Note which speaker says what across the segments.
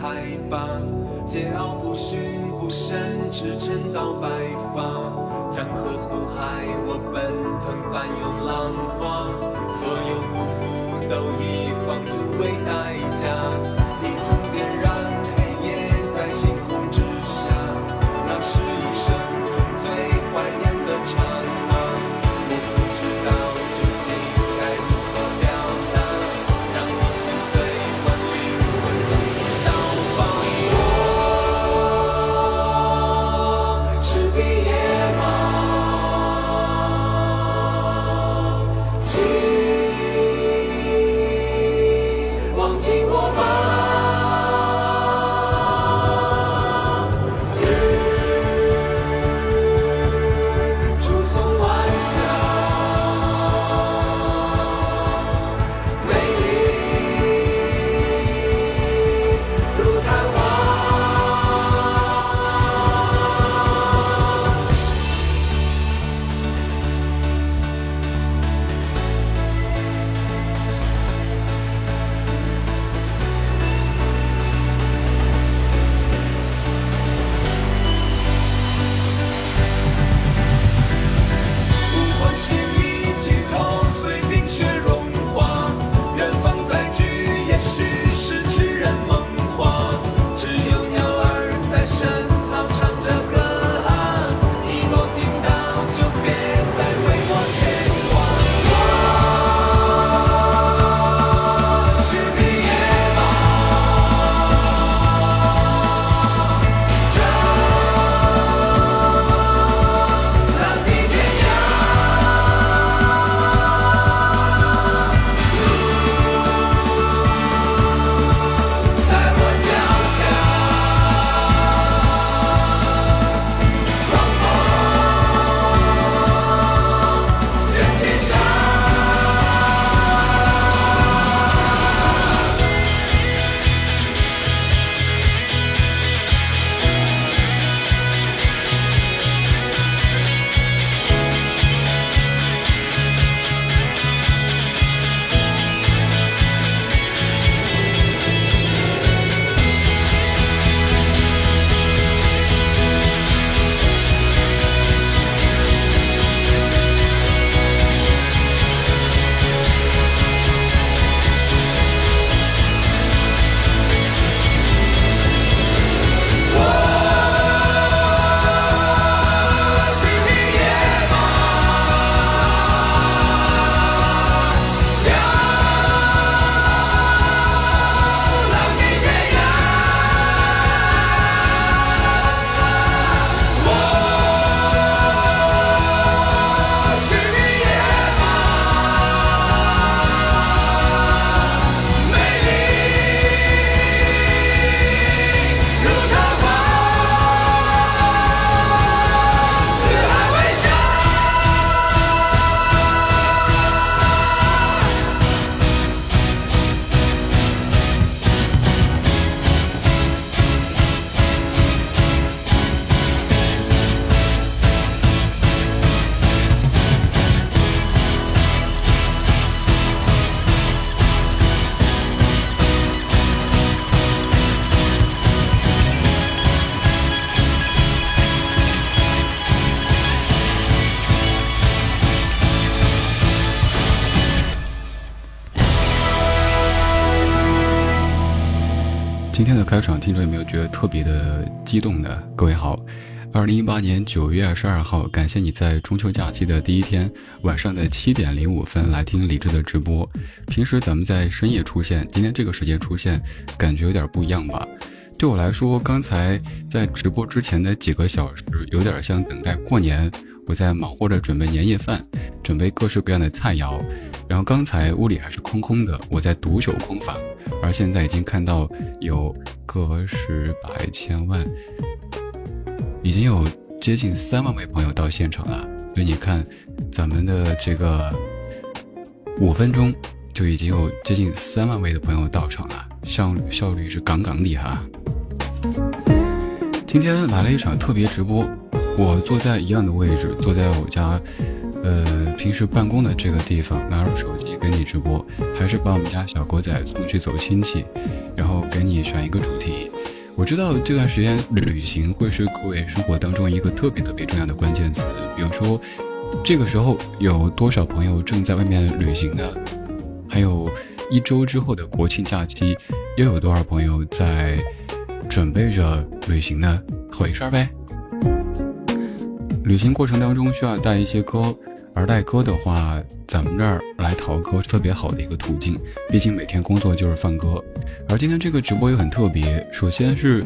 Speaker 1: 海拔，桀骜不驯，孤身驰骋到白发。江河湖海，我奔腾翻涌浪花，
Speaker 2: 特别的激动的？各位好，二零一八年九月二十二号，感谢你在中秋假期的第一天晚上的七点零五分来听李志的直播。平时咱们在深夜出现，今天这个时间出现，感觉有点不一样吧？对我来说，刚才在直播之前的几个小时，有点像等待过年。我在忙活着准备年夜饭，准备各式各样的菜肴。然后刚才屋里还是空空的，我在独守空房。而现在已经看到有个十百千万，已经有接近三万位朋友到现场了。所以你看，咱们的这个五分钟就已经有接近三万位的朋友到场了，效效率是杠杠的哈。今天来了一场特别直播。我坐在一样的位置，坐在我家，呃，平时办公的这个地方拿着手机给你直播，还是把我们家小狗仔送去走亲戚，然后给你选一个主题。我知道这段时间旅行会是各位生活当中一个特别特别重要的关键词，比如说，这个时候有多少朋友正在外面旅行呢？还有一周之后的国庆假期，又有多少朋友在准备着旅行呢？回事儿呗。旅行过程当中需要带一些歌，而带歌的话，咱们这儿来淘歌是特别好的一个途径。毕竟每天工作就是放歌，而今天这个直播也很特别。首先是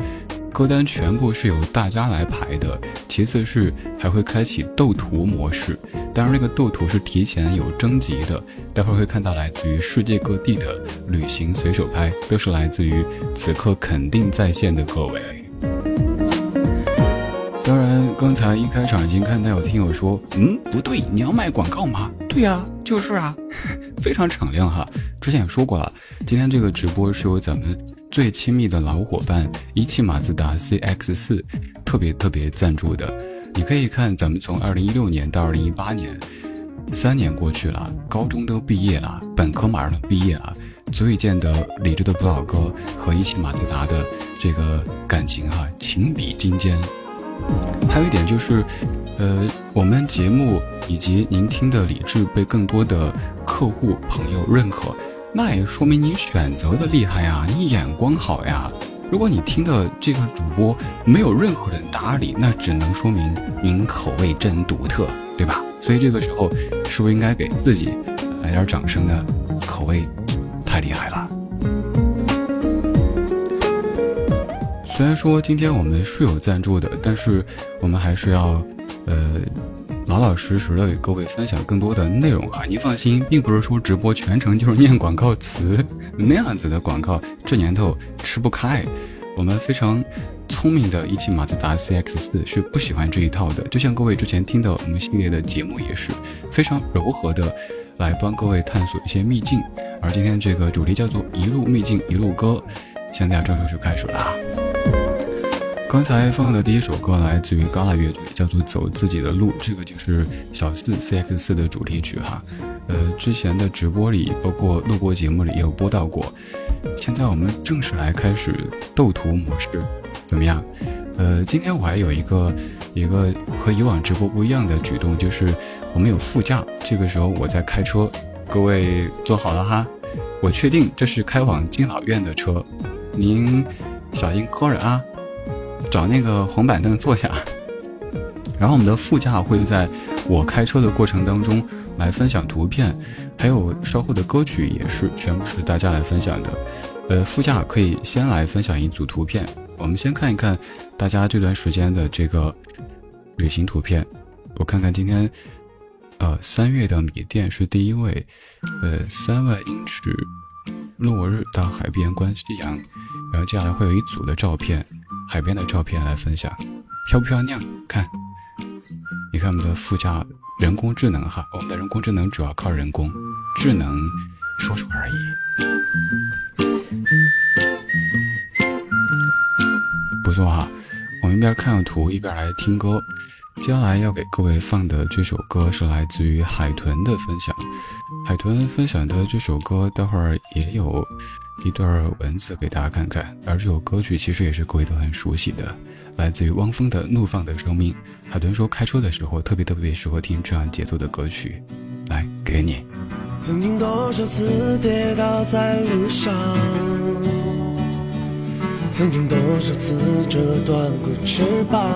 Speaker 2: 歌单全部是由大家来排的，其次是还会开启斗图模式。当然，那个斗图是提前有征集的，待会儿会看到来自于世界各地的旅行随手拍，都是来自于此刻肯定在线的各位。刚才一开场已经看到有听友说：“嗯，不对，你要卖广告吗？”对呀，就是啊，非常敞亮哈。之前也说过了，今天这个直播是由咱们最亲密的老伙伴一汽马自达 CX 四特别特别赞助的。你可以看，咱们从二零一六年到二零一八年，三年过去了，高中都毕业了，本科马上都毕业了，足以见得理智的不老哥和一汽马自达的这个感情哈，情比金坚。还有一点就是，呃，我们节目以及您听的理智被更多的客户朋友认可，那也说明你选择的厉害呀，你眼光好呀。如果你听的这个主播没有任何人搭理，那只能说明您口味真独特，对吧？所以这个时候是不是应该给自己来点掌声呢？口味太厉害了。虽然说今天我们是有赞助的，但是我们还是要，呃，老老实实的给各位分享更多的内容哈。您放心，并不是说直播全程就是念广告词那样子的广告，这年头吃不开。我们非常聪明的一汽马自达 CX 四是不喜欢这一套的。就像各位之前听的我们系列的节目也是非常柔和的，来帮各位探索一些秘境。而今天这个主题叫做一路秘境一路歌，现在正式开始了。刚才放的第一首歌来自于高拉乐队，叫做《走自己的路》，这个就是小四 CX 四的主题曲哈。呃，之前的直播里，包括录播节目里也有播到过。现在我们正式来开始斗图模式，怎么样？呃，今天我还有一个一个和以往直播不一样的举动，就是我们有副驾，这个时候我在开车，各位坐好了哈。我确定这是开往敬老院的车，您小心磕着啊。找那个红板凳坐下，然后我们的副驾会在我开车的过程当中来分享图片，还有稍后的歌曲也是全部是大家来分享的。呃，副驾可以先来分享一组图片，我们先看一看大家这段时间的这个旅行图片。我看看今天，呃，三月的米店是第一位，呃，三万英尺落日到海边观夕阳，然后接下来会有一组的照片。海边的照片来分享，漂不漂亮？看，你看我们的副驾人工智能哈，我们的人工智能主要靠人工智能说说而已，不错哈。我们一边看图一边来听歌。接下来要给各位放的这首歌是来自于海豚的分享，海豚分享的这首歌，待会儿也有。一段文字给大家看看，而这首歌曲其实也是各位都很熟悉的，来自于汪峰的《怒放的生命》。海豚说开车的时候特别特别适合听这样节奏的歌曲，来给你。
Speaker 3: 曾经多少次跌倒在路上，曾经多少次折断过翅膀，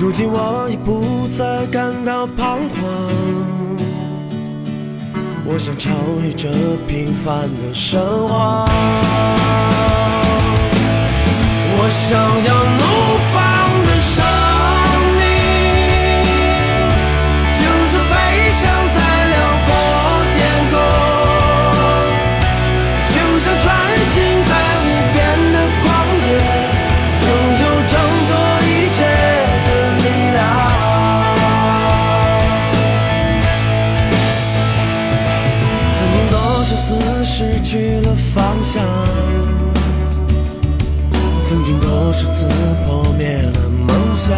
Speaker 3: 如今我已不再感到彷徨。我想超越这平凡的生活，我想要怒放想，曾经多少次破灭了梦想，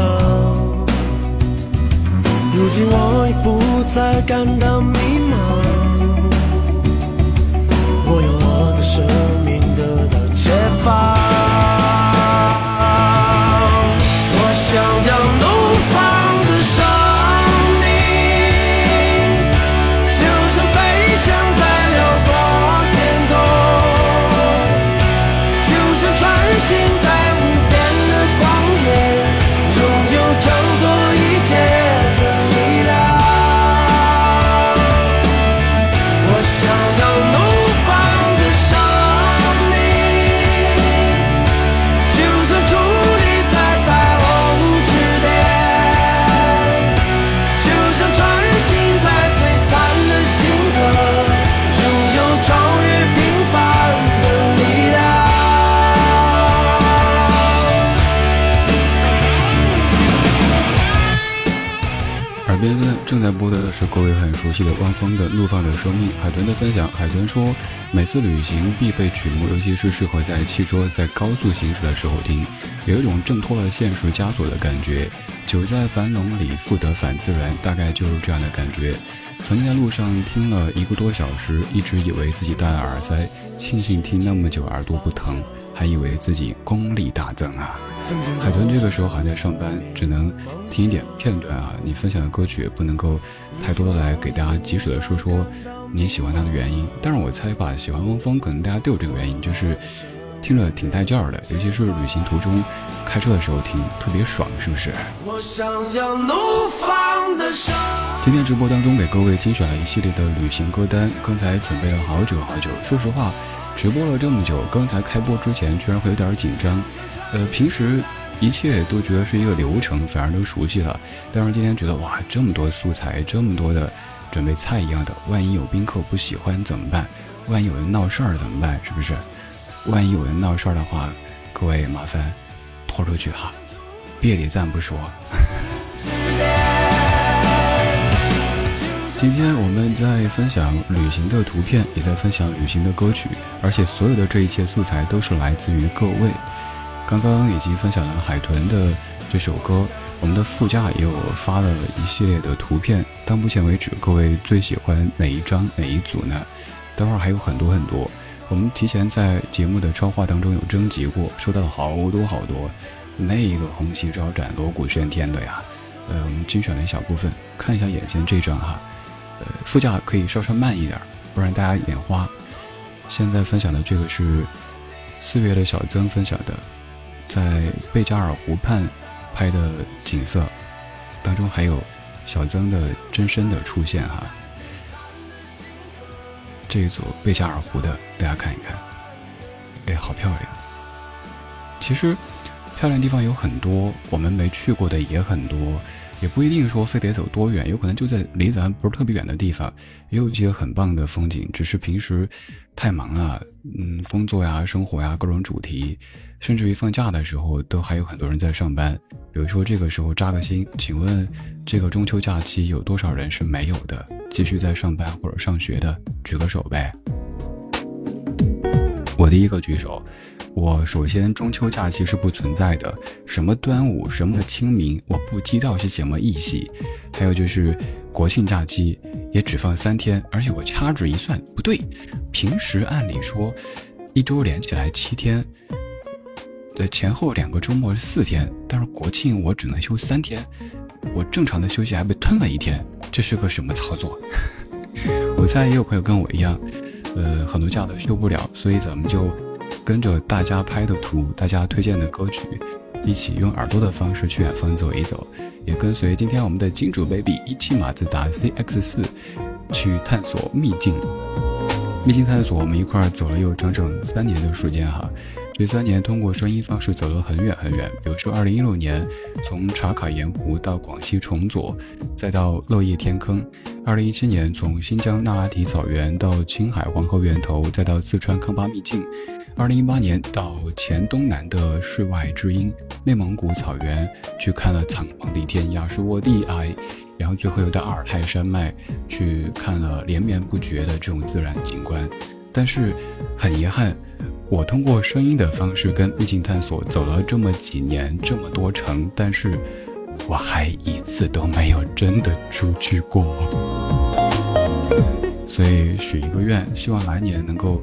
Speaker 3: 如今我已不再感到迷茫，我用我的生命得到解放。
Speaker 2: 熟悉的汪峰的《怒放的生命》，海豚的分享。海豚说，每次旅行必备曲目，尤其是适合在汽车在高速行驶的时候听，有一种挣脱了现实枷锁的感觉。久在樊笼里，复得返自然，大概就是这样的感觉。曾经在路上听了一个多小时，一直以为自己戴了耳塞，庆幸听那么久耳朵不疼。还以为自己功力大增啊！海豚这个时候还在上班，只能听一点片段啊。你分享的歌曲也不能够太多的来给大家及时的说说你喜欢他的原因。但是我猜吧，喜欢汪峰可能大家都有这个原因，就是听着挺带劲儿的，尤其是旅行途中开车的时候听，特别爽，是不是？今天直播当中给各位精选了一系列的旅行歌单，刚才准备了好久好久，说实话。直播了这么久，刚才开播之前居然会有点紧张，呃，平时一切都觉得是一个流程，反而都熟悉了。但是今天觉得哇，这么多素材，这么多的准备菜一样的，万一有宾客不喜欢怎么办？万一有人闹事儿怎么办？是不是？万一有人闹事儿的话，各位麻烦拖出去哈，别的咱不说。今天我们在分享旅行的图片，也在分享旅行的歌曲，而且所有的这一切素材都是来自于各位。刚刚已经分享了海豚的这首歌，我们的副驾也有发了一系列的图片。到目前为止，各位最喜欢哪一张哪一组呢？待会儿还有很多很多，我们提前在节目的超话当中有征集过，收到了好多好多，那个红旗招展、锣鼓喧天的呀。呃，我们精选了一小部分，看一下眼前这张哈。呃副驾可以稍稍慢一点，不然大家眼花。现在分享的这个是四月的小曾分享的，在贝加尔湖畔拍的景色，当中还有小曾的真身的出现哈。这一组贝加尔湖的，大家看一看，哎，好漂亮。其实漂亮地方有很多，我们没去过的也很多。也不一定说非得走多远，有可能就在离咱不是特别远的地方，也有一些很棒的风景。只是平时太忙了，嗯，工作呀、生活呀、各种主题，甚至于放假的时候都还有很多人在上班。比如说这个时候扎个心，请问这个中秋假期有多少人是没有的，继续在上班或者上学的？举个手呗。我第一个举手。我首先中秋假期是不存在的，什么端午，什么清明，我不知道是什么意思。还有就是国庆假期也只放三天，而且我掐指一算，不对，平时按理说一周连起来七天，对，前后两个周末是四天，但是国庆我只能休三天，我正常的休息还被吞了一天，这是个什么操作？我猜也有朋友跟我一样，呃，很多假都休不了，所以咱们就。跟着大家拍的图，大家推荐的歌曲，一起用耳朵的方式去远方走一走，也跟随今天我们的金主 baby 一汽马自达 CX 四去探索秘境。秘境探索，我们一块儿走了有整整三年的时间哈。这三年通过声音方式走了很远很远，比如说二零一六年从茶卡盐湖到广西崇左，再到乐业天坑；二零一七年从新疆那拉提草原到青海黄河源头，再到四川康巴秘境。二零一八年到黔东南的世外之音内蒙古草原去看了苍茫的天涯是我的爱，然后最后又到阿尔泰山脉去看了连绵不绝的这种自然景观。但是很遗憾，我通过声音的方式跟秘境探索走了这么几年这么多程，但是我还一次都没有真的出去过。所以许一个愿，希望来年能够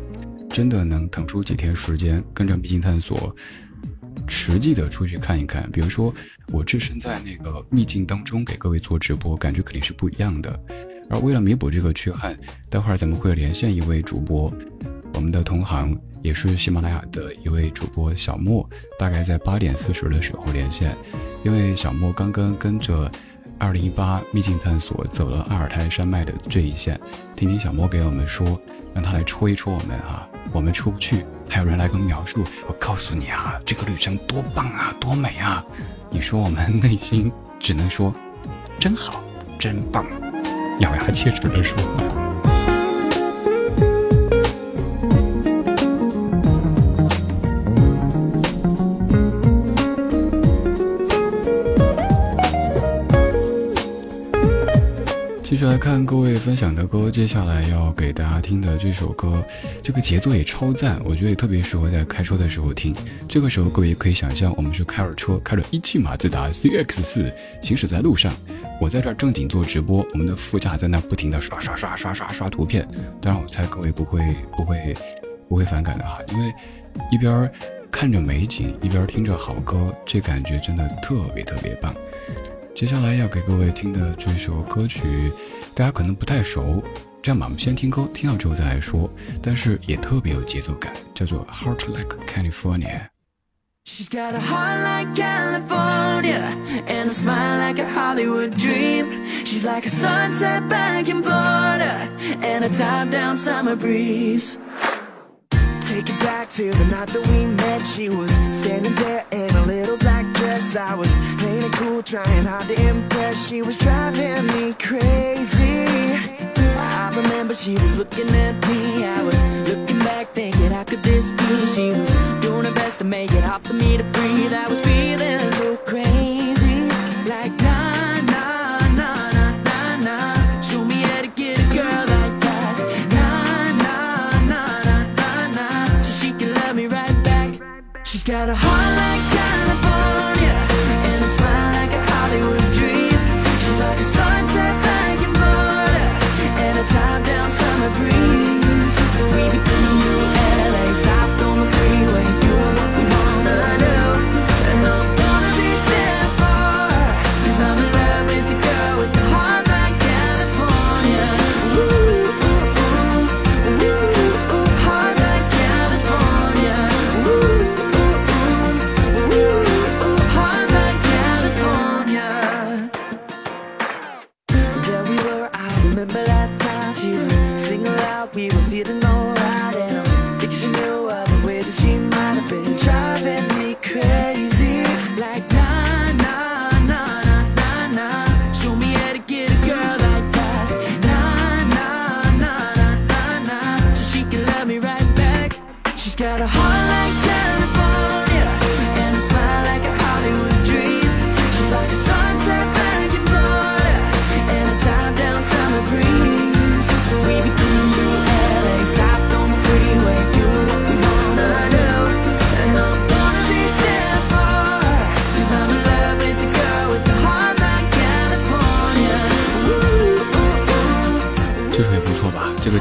Speaker 2: 真的能腾出几天时间，跟着秘境探索，实际的出去看一看。比如说，我置身在那个秘境当中给各位做直播，感觉肯定是不一样的。而为了弥补这个缺憾，待会儿咱们会连线一位主播，我们的同行也是喜马拉雅的一位主播小莫，大概在八点四十的时候连线，因为小莫刚刚跟着二零一八秘境探索走了阿尔泰山脉的这一线，听听小莫给我们说，让他来戳一戳我们哈，我们出不去，还有人来跟我描述，我告诉你啊，这个旅程多棒啊，多美啊，你说我们内心只能说，真好，真棒。咬牙切齿地说。续来看各位分享的歌，接下来要给大家听的这首歌，这个节奏也超赞，我觉得也特别适合在开车的时候听。这个时候各位可以想象，我们是开着车，开着一汽马自达 CX 四行驶在路上，我在这儿正经做直播，我们的副驾在那不停的刷刷刷刷刷刷图片。当然，我猜各位不会不会不会反感的哈，因为一边看着美景，一边听着好歌，这感觉真的特别特别棒。接下来要给各位听的这首歌曲，大家可能不太熟。这样吧，我们先听歌，听完之后再来说。但是也特别有节奏感，叫做《Heart Like California》。
Speaker 4: She's got a heart like California and a smile like a Hollywood dream. She's like a sunset back in Florida and a top down summer breeze. Take it back to the night that we met. She was standing there in a little black dress. I was playing it cool, trying hard to impress. She was driving me crazy. I remember she was looking at me. I was looking back, thinking, how could this be? She was doing her best to make it hard for me to breathe. I was feeling so crazy, got a heart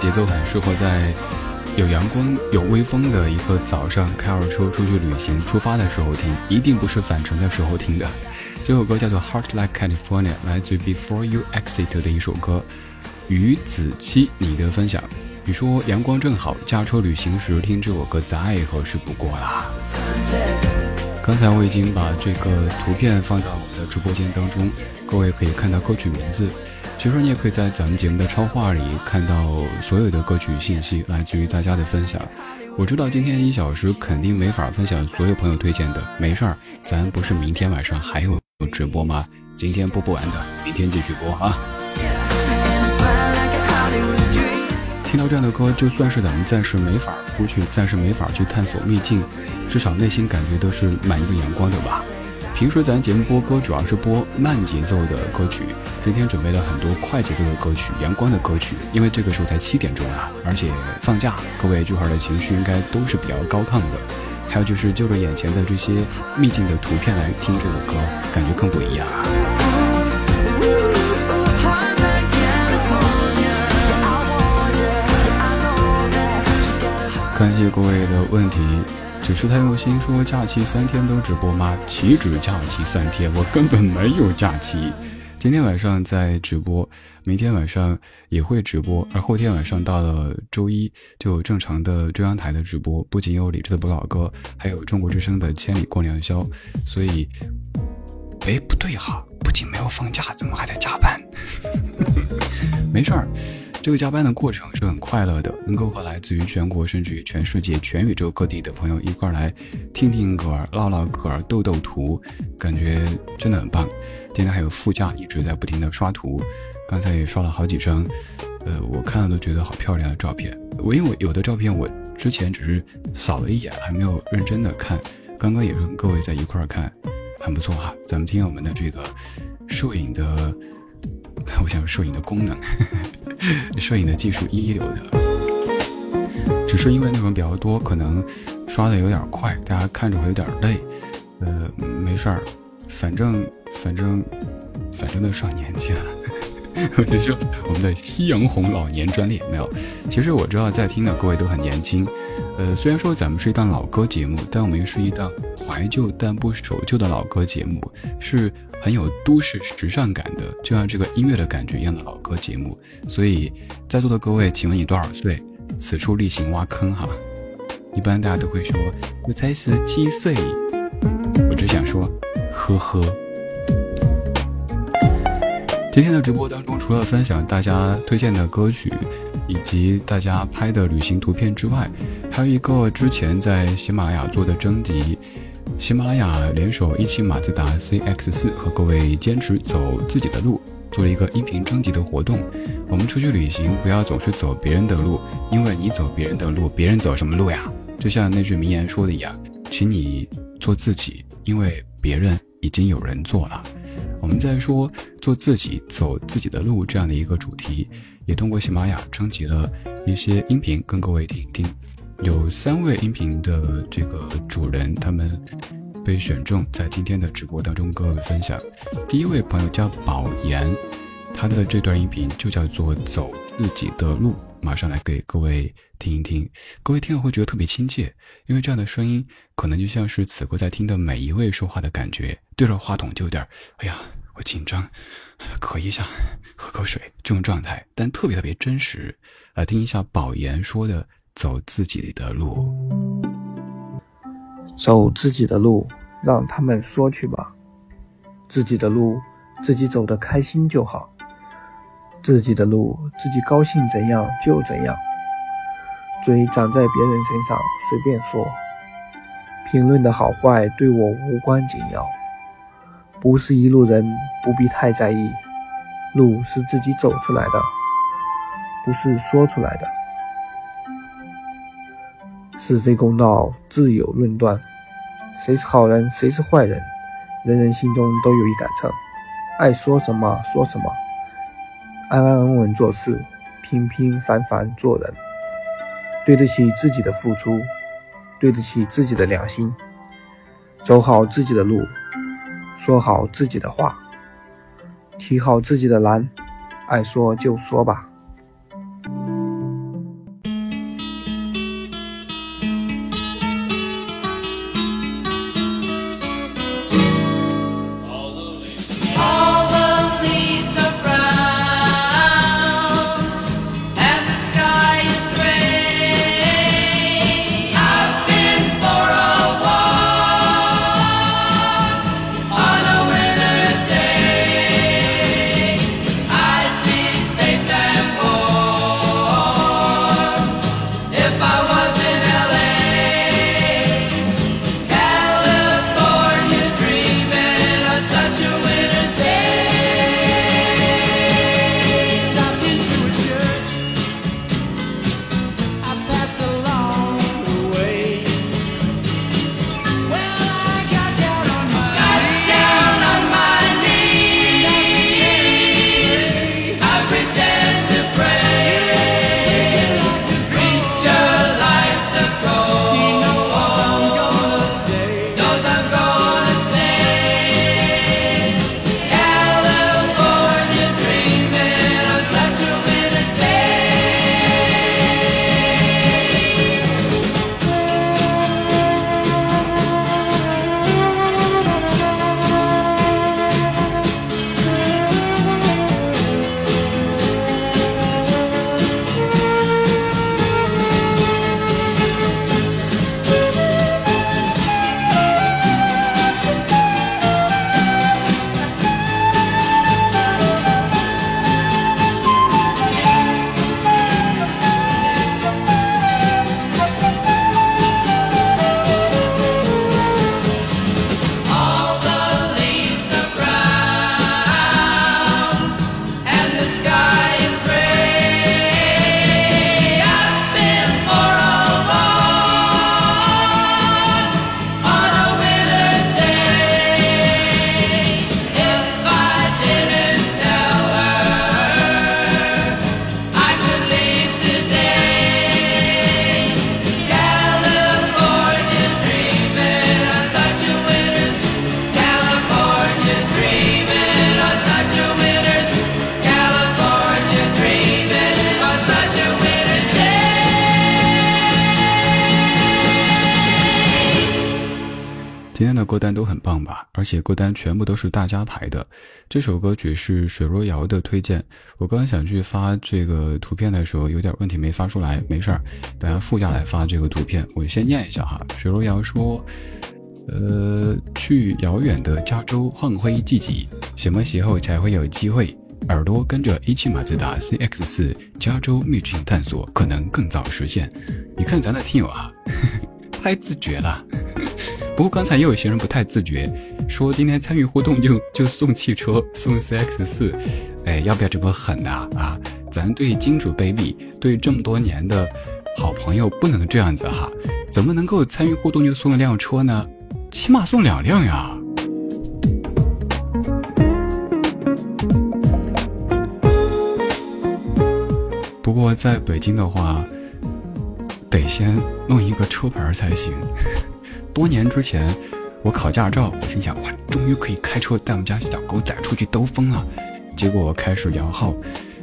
Speaker 2: 节奏很适合在有阳光、有微风的一个早上，开着车出去旅行出发的时候听，一定不是返程的时候听的。这首歌叫做《Heart Like California》，来自 Before You Exit 的一首歌。于子期，你的分享，你说阳光正好，驾车旅行时听这首歌再合适不过啦。刚才我已经把这个图片放到我们的直播间当中，各位可以看到歌曲名字。其实你也可以在咱们节目的超话里看到所有的歌曲信息，来自于大家的分享。我知道今天一小时肯定没法分享所有朋友推荐的，没事儿，咱不是明天晚上还有直播吗？今天播不完的，明天继续播啊！听到这样的歌，就算是咱们暂时没法出去，暂时没法去探索秘境，至少内心感觉都是满一个阳光的吧。平时咱节目播歌主要是播慢节奏的歌曲，今天准备了很多快节奏的歌曲、阳光的歌曲，因为这个时候才七点钟啊，而且放假，各位这会的情绪应该都是比较高亢的。还有就是就着眼前的这些秘境的图片来听这个歌，感觉更不一样。感谢各位的问题，只是太用心说假期三天都直播吗？岂止假期三天，我根本没有假期。今天晚上在直播，明天晚上也会直播，而后天晚上到了周一就有正常的中央台的直播，不仅有理智的不老歌，还有中国之声的千里共良宵。所以，哎，不对哈，不仅没有放假，怎么还在加班？没事儿。这个加班的过程是很快乐的，能够和来自于全国甚至于全世界、全宇宙各地的朋友一块来听听歌、唠唠嗑、斗斗图，感觉真的很棒。今天还有副驾一直在不停的刷图，刚才也刷了好几张，呃，我看了都觉得好漂亮的照片。我因为有的照片我之前只是扫了一眼，还没有认真的看，刚刚也是跟各位在一块看，很不错哈。咱们听我们的这个摄影的。我想摄影的功能，摄影的技术一流的，只是因为内容比较多，可能刷的有点快，大家看着会有点累。呃，没事儿，反正反正反正都上年纪了。我就说我们的夕阳红老年专列没有。其实我知道在听的各位都很年轻。呃，虽然说咱们是一档老歌节目，但我们又是一档怀旧但不守旧的老歌节目，是很有都市时尚感的，就像这个音乐的感觉一样的老歌节目。所以，在座的各位，请问你多少岁？此处例行挖坑哈。一般大家都会说，我才十七岁。我只想说，呵呵。今天的直播当中，除了分享大家推荐的歌曲。以及大家拍的旅行图片之外，还有一个之前在喜马拉雅做的征集，喜马拉雅联手一汽马自达 CX 四和各位坚持走自己的路，做了一个音频征集的活动。我们出去旅行，不要总是走别人的路，因为你走别人的路，别人走什么路呀？就像那句名言说的一样，请你做自己，因为别人已经有人做了。我们在说做自己，走自己的路这样的一个主题。也通过喜马拉雅征集了一些音频，跟各位听一听。有三位音频的这个主人，他们被选中，在今天的直播当中跟各位分享。第一位朋友叫宝岩，他的这段音频就叫做《走自己的路》，马上来给各位听一听。各位听了会觉得特别亲切，因为这样的声音可能就像是此刻在听的每一位说话的感觉。对着话筒就有点，哎呀，我紧张。咳一下，喝口水，这种状态，但特别特别真实。来听一下宝岩说的：“走自己的路，
Speaker 5: 走自己的路，让他们说去吧。自己的路，自己走得开心就好。自己的路，自己高兴怎样就怎样。嘴长在别人身上，随便说。评论的好坏对我无关紧要。”不是一路人，不必太在意。路是自己走出来的，不是说出来的。是非公道自有论断，谁是好人，谁是坏人，人人心中都有一杆秤，爱说什么说什么，安安稳稳做事，平平凡凡做人，对得起自己的付出，对得起自己的良心，走好自己的路。说好自己的话，提好自己的篮，爱说就说吧。
Speaker 2: 且歌单全部都是大家排的。这首歌曲是水若瑶的推荐。我刚刚想去发这个图片的时候，有点问题没发出来，没事儿，等下附下来发这个图片。我先念一下哈。水若瑶说：“呃，去遥远的加州换灰季节，什么时候才会有机会？耳朵跟着一汽马自达 CX 四加州秘境探索，可能更早实现。你看咱的听友啊，太自觉了。”不过刚才也有些人不太自觉，说今天参与互动就就送汽车送 CX 四，哎，要不要这么狠呐？啊？咱对金主 baby 对这么多年的好朋友不能这样子哈，怎么能够参与互动就送一辆车呢？起码送两辆呀。不过在北京的话，得先弄一个车牌才行。多年之前，我考驾照，我心想哇，终于可以开车带我们家小狗仔出去兜风了。结果我开始摇号，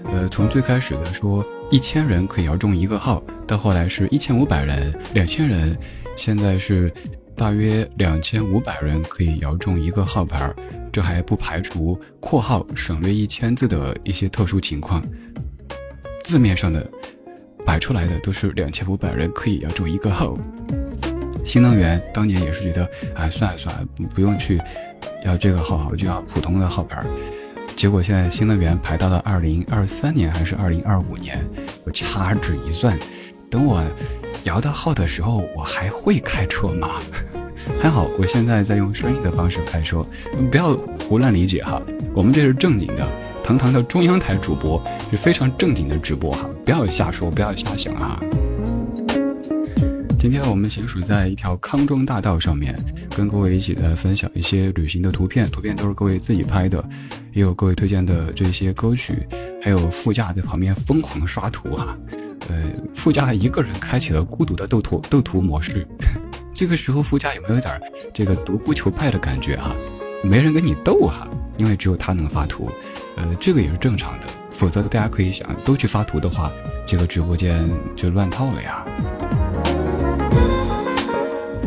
Speaker 2: 呃，从最开始的说一千人可以摇中一个号，到后来是一千五百人、两千人，现在是大约两千五百人可以摇中一个号牌。这还不排除（括号省略一千字的一些特殊情况）。字面上的摆出来的都是两千五百人可以摇中一个号。新能源当年也是觉得，哎，算了算了，不用去要这个号，我就要普通的号牌。结果现在新能源排到了二零二三年还是二零二五年，我掐指一算，等我摇到号的时候，我还会开车吗？还好我现在在用声音的方式开车，不要胡乱理解哈。我们这是正经的，堂堂的中央台主播，是非常正经的直播哈，不要瞎说，不要瞎想啊。今天我们行驶在一条康庄大道上面，跟各位一起来分享一些旅行的图片，图片都是各位自己拍的，也有各位推荐的这些歌曲，还有副驾在旁边疯狂刷图啊，呃，副驾一个人开启了孤独的斗图斗图模式，这个时候副驾有没有点这个独孤求败的感觉啊？没人跟你斗哈，因为只有他能发图，呃，这个也是正常的，否则大家可以想，都去发图的话，这个直播间就乱套了呀。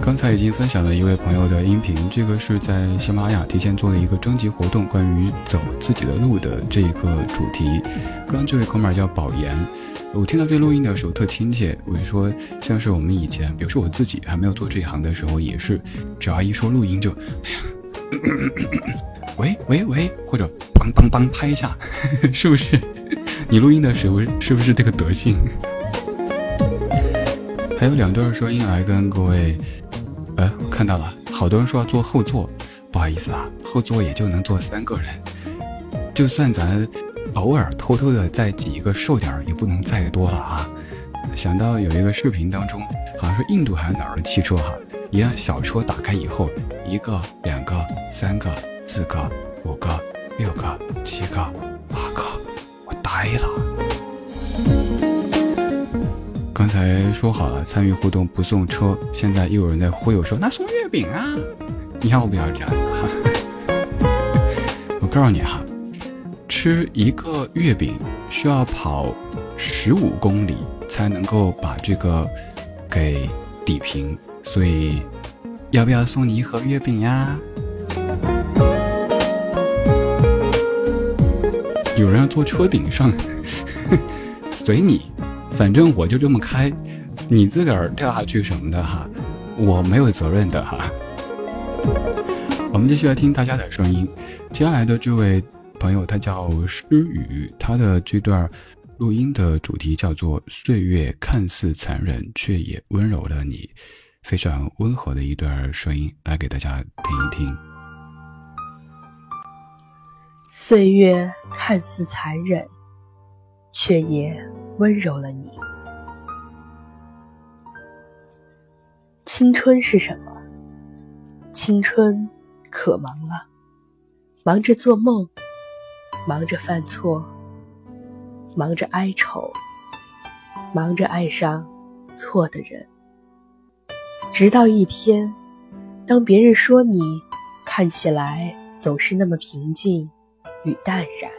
Speaker 2: 刚才已经分享了一位朋友的音频，这个是在喜马拉雅提前做了一个征集活动，关于走自己的路的这一个主题。刚刚这位哥们儿叫宝岩，我听到这录音的时候特亲切，我就说像是我们以前，比如说我自己还没有做这一行的时候，也是只要一说录音就，哎呀，喂喂喂，或者梆梆梆拍一下，是不是？你录音的时候是不是这个德性？还有两段声音来跟各位。哎，我看到了，好多人说要坐后座，不好意思啊，后座也就能坐三个人，就算咱偶尔偷偷的再挤一个瘦点儿，也不能再多了啊。想到有一个视频当中，好像是印度还是哪儿的汽车哈，一辆小车打开以后，一个、两个、三个、四个、五个、六个、七个、八个，我呆了。刚才说好了参与互动不送车，现在又有人在忽悠说那送月饼啊？你要不要这样子？我告诉你哈，吃一个月饼需要跑十五公里才能够把这个给抵平，所以要不要送你一盒月饼呀？有人要坐车顶上，随你。反正我就这么开，你自个儿掉下去什么的哈，我没有责任的哈。我们继续来听大家的声音。接下来的这位朋友他叫诗雨，他的这段录音的主题叫做《岁月看似残忍，却也温柔了你》，非常温和的一段声音，来给大家听一听。
Speaker 6: 岁月看似残忍，却也。温柔了你。青春是什么？青春可忙了，忙着做梦，忙着犯错，忙着哀愁，忙着爱上错的人，直到一天，当别人说你看起来总是那么平静与淡然，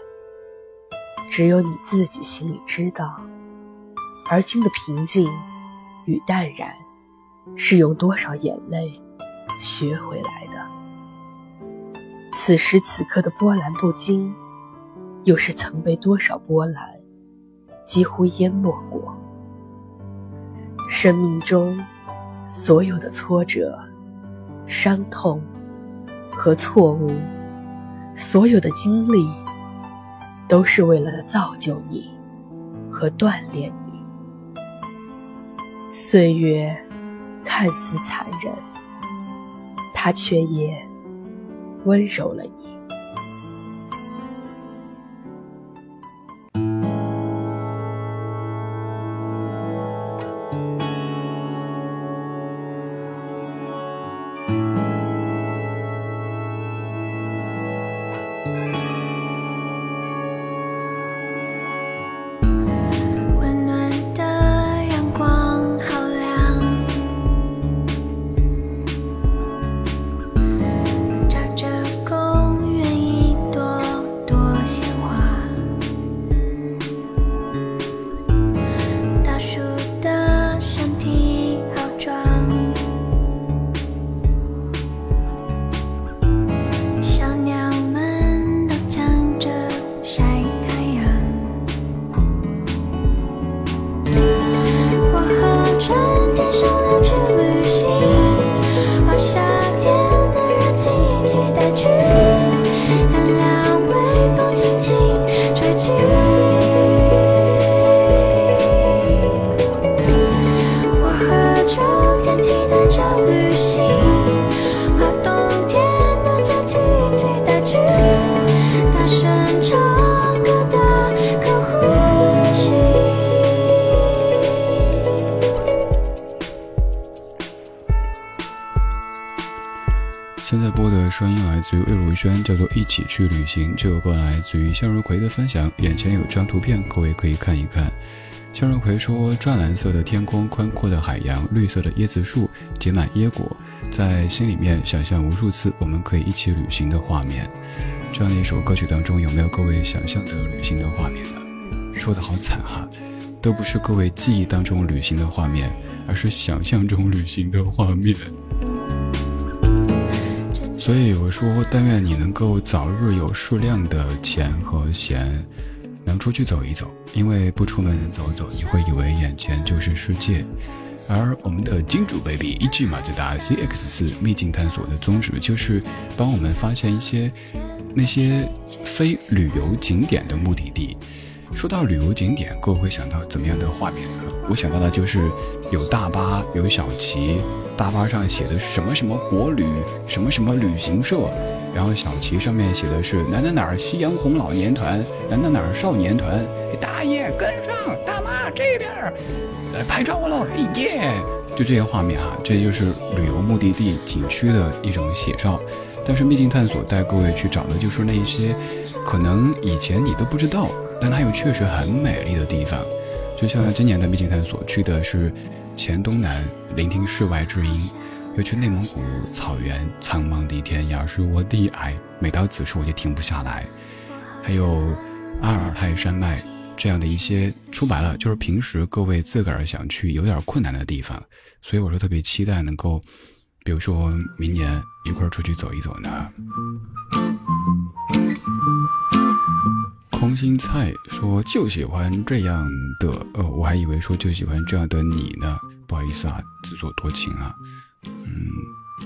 Speaker 6: 只有你自己心里知道，而今的平静与淡然，是用多少眼泪学回来的。此时此刻的波澜不惊，又是曾被多少波澜几乎淹没过。生命中所有的挫折、伤痛和错误，所有的经历，都是为了造就你和锻炼你。岁月看似残忍，它却也温柔了。
Speaker 2: 去旅行》。这首歌来自于向日葵的分享。眼前有张图片，各位可以看一看。向日葵说：“湛蓝色的天空，宽阔的海洋，绿色的椰子树，结满椰果，在心里面想象无数次我们可以一起旅行的画面。”这样的一首歌曲当中，有没有各位想象的旅行的画面呢？说的好惨哈，都不是各位记忆当中旅行的画面，而是想象中旅行的画面。所以我说，但愿你能够早日有适量的钱和闲，能出去走一走。因为不出门走走，你会以为眼前就是世界。而我们的金主 baby 一 G 马自达 CX 四秘境探索的宗旨，就是帮我们发现一些那些非旅游景点的目的地。说到旅游景点，各位会想到怎么样的画面呢？我想到的就是有大巴，有小旗。大巴上写的什么什么国旅，什么什么旅行社，然后小旗上面写的是哪哪哪夕阳红老年团，哪哪哪少年团。大爷跟上，大妈这边儿，来拍照喽，耶！就这些画面哈，这就是旅游目的地景区的一种写照。但是秘境探索带各位去找的就是那一些可能以前你都不知道，但它又确实很美丽的地方。就像今年的秘境探索去的是。黔东南，聆听世外之音；又去内蒙古草原，苍茫的天涯是我的爱。每到此时，我就停不下来。还有阿尔泰山脉这样的一些，说白了就是平时各位自个儿想去有点困难的地方。所以我说特别期待能够，比如说明年一块儿出去走一走呢。空心菜说就喜欢这样的，呃，我还以为说就喜欢这样的你呢，不好意思啊，自作多情啊。嗯，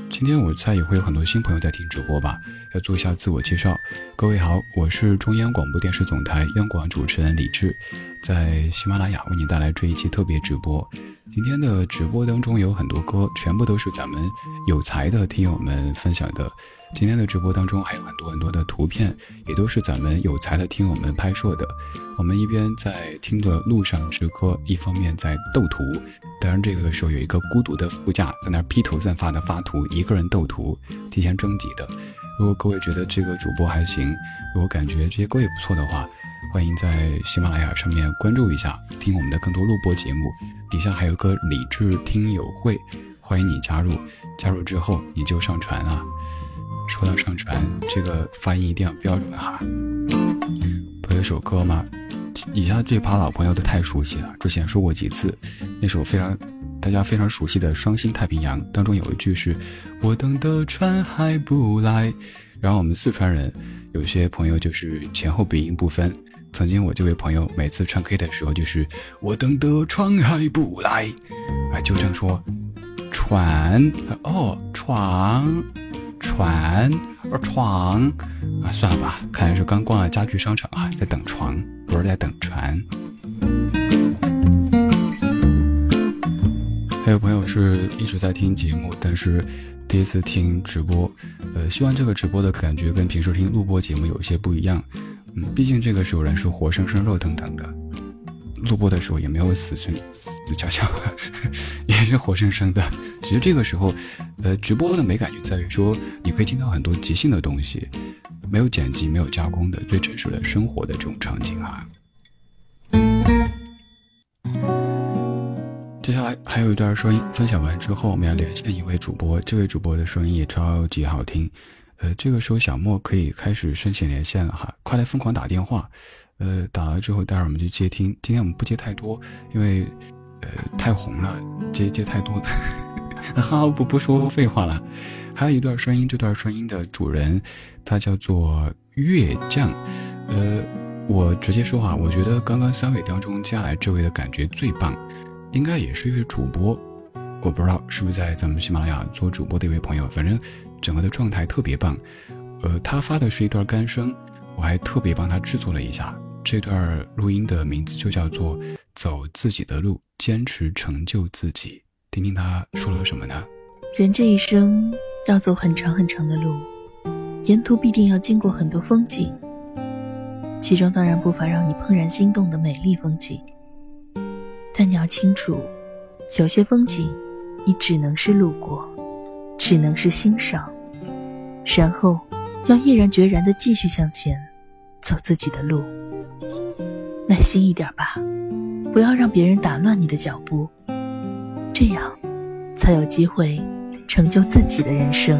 Speaker 2: 今天我猜也会有很多新朋友在听直播吧，要做一下自我介绍。各位好，我是中央广播电视总台央广主持人李志，在喜马拉雅为你带来这一期特别直播。今天的直播当中有很多歌，全部都是咱们有才的听友们分享的。今天的直播当中还有很多很多的图片，也都是咱们有才的听友们拍摄的。我们一边在听着路上之歌，一方面在斗图。当然，这个时候有一个孤独的副驾在那披头散发的发图，一个人斗图，提前征集的。如果各位觉得这个主播还行，如果感觉这些歌也不错的话，欢迎在喜马拉雅上面关注一下，听我们的更多录播节目。底下还有个理智听友会，欢迎你加入。加入之后你就上传啊。说到上传，这个发音一定要标准哈。不有首歌吗？底下这趴老朋友都太熟悉了，之前说过几次。那首非常大家非常熟悉的《双星太平洋》当中有一句是“我等的船还不来”，然后我们四川人有些朋友就是前后鼻音不分。曾经我这位朋友每次唱 K 的时候就是“我等的船还不来”，哎，就这样说，船哦，床。船，而床，啊，算了吧，看来是刚逛了家具商场啊，在等床，不是在等船。还有朋友是一直在听节目，但是第一次听直播，呃，希望这个直播的感觉跟平时听录播节目有一些不一样，嗯，毕竟这个时候人是活生生、肉腾腾的。录播的时候也没有死生死翘翘，也是活生生的。其实这个时候，呃，直播的美感就在于说，你可以听到很多即兴的东西，没有剪辑、没有加工的最真实的生活的这种场景啊。接下来还有一段声音分享完之后，我们要连线一位主播，这位主播的声音也超级好听。呃，这个时候小莫可以开始申请连线了哈，快来疯狂打电话。呃，打了之后，待会儿我们就接听。今天我们不接太多，因为，呃，太红了，接接太多的。好，不不说废话了。还有一段声音，这段声音的主人，他叫做月将。呃，我直接说哈，我觉得刚刚三位当中接下来这位的感觉最棒，应该也是一位主播。我不知道是不是在咱们喜马拉雅做主播的一位朋友，反正整个的状态特别棒。呃，他发的是一段干声，我还特别帮他制作了一下。这段录音的名字就叫做《走自己的路，坚持成就自己》。听听他说了什么呢？
Speaker 7: 人这一生要走很长很长的路，沿途必定要经过很多风景，其中当然不乏让你怦然心动的美丽风景。但你要清楚，有些风景你只能是路过，只能是欣赏，然后要毅然决然地继续向前，走自己的路。耐心一点吧，不要让别人打乱你的脚步，这样才有机会成就自己的人生。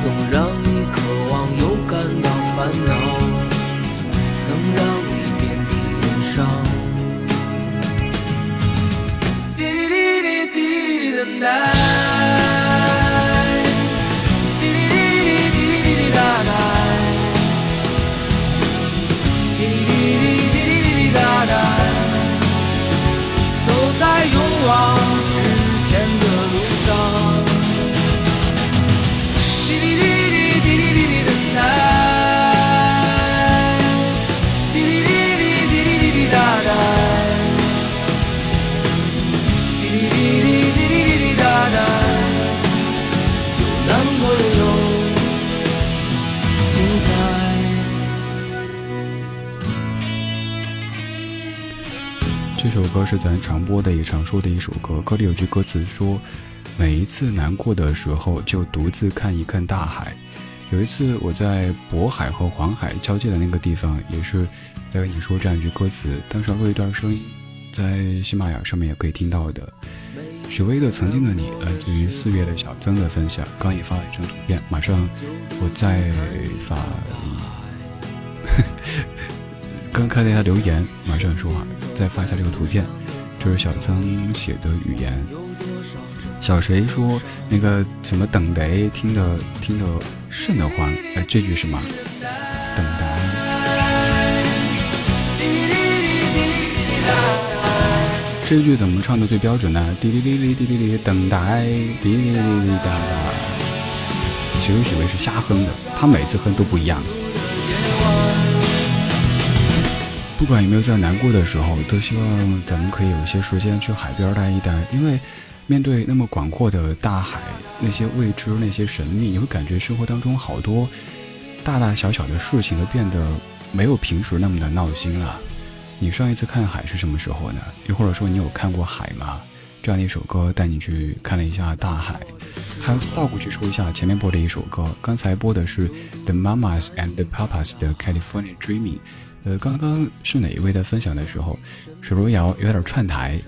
Speaker 8: 总让你渴望又感到烦恼，曾让你遍体鳞伤。滴滴滴滴滴答
Speaker 2: 是咱常播的也常说的一首歌，歌里有句歌词说：“每一次难过的时候，就独自看一看大海，有一次我在渤海和黄海交界的那个地方，也是在跟你说这样一句歌词，当时录一段声音，在喜马拉雅上面也可以听到的。许巍的《曾经的你》来自于四月的小曾的分享，刚也发了一张图片，马上我再发。刚看了一下留言，马上说话，再发一下这个图片，这是小曾写的语言。小谁说那个什么等待听得听得瘆得慌，哎，这句是吗？等待。这句怎么唱的最标准呢？滴哩哩哩滴哩哩，等待，滴哩哩哩等待。其实许巍是瞎哼的，他每次哼都不一样。不管有没有在难过的时候，都希望咱们可以有一些时间去海边待一待，因为面对那么广阔的大海，那些未知、那些神秘，你会感觉生活当中好多大大小小的事情都变得没有平时那么的闹心了。你上一次看海是什么时候呢？又或者说你有看过海吗？这样的一首歌带你去看了一下大海。还倒过去说一下前面播的一首歌，刚才播的是 The Mamas and the Papas 的 California Dreaming。呃，刚刚是哪一位在分享的时候，水如瑶有点串台。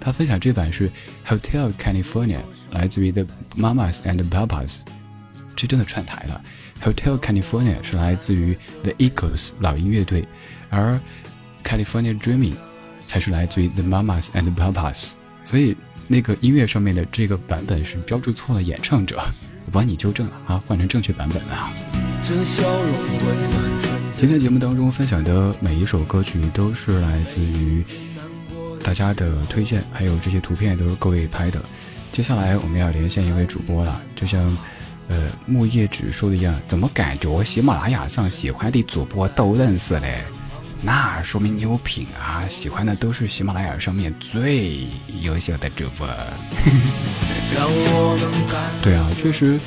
Speaker 2: 他分享这版是 Hotel California，来自于 The Mamas and Papas，这真的串台了。Hotel California 是来自于 The Eagles 老鹰乐队，而 California Dreaming，才是来自于 The Mamas and Papas，所以那个音乐上面的这个版本是标注错了演唱者，我帮你纠正了啊，换成正确版本了。今天节目当中分享的每一首歌曲都是来自于大家的推荐，还有这些图片都是各位拍的。接下来我们要连线一位主播了，就像呃木叶子说的一样，怎么感觉喜马拉雅上喜欢的主播都认识嘞？那说明你有品啊！喜欢的都是喜马拉雅上面最优秀的主播。对啊，确实，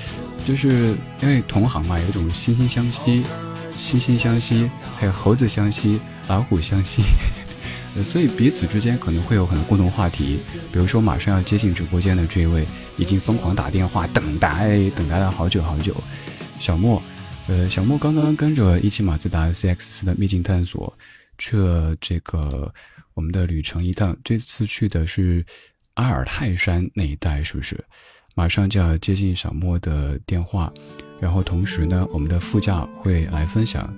Speaker 2: 就是因为同行嘛，有一种惺惺相惜、惺惺相惜，还有猴子相惜、老虎相惜，所以彼此之间可能会有很多共同话题。比如说，马上要接进直播间的这一位，已经疯狂打电话等待，等待了好久好久，小莫。呃，小莫刚刚跟着一汽马自达 CX 四的秘境探索去了这个我们的旅程一趟，这次去的是阿尔泰山那一带，是不是？马上就要接进小莫的电话，然后同时呢，我们的副驾会来分享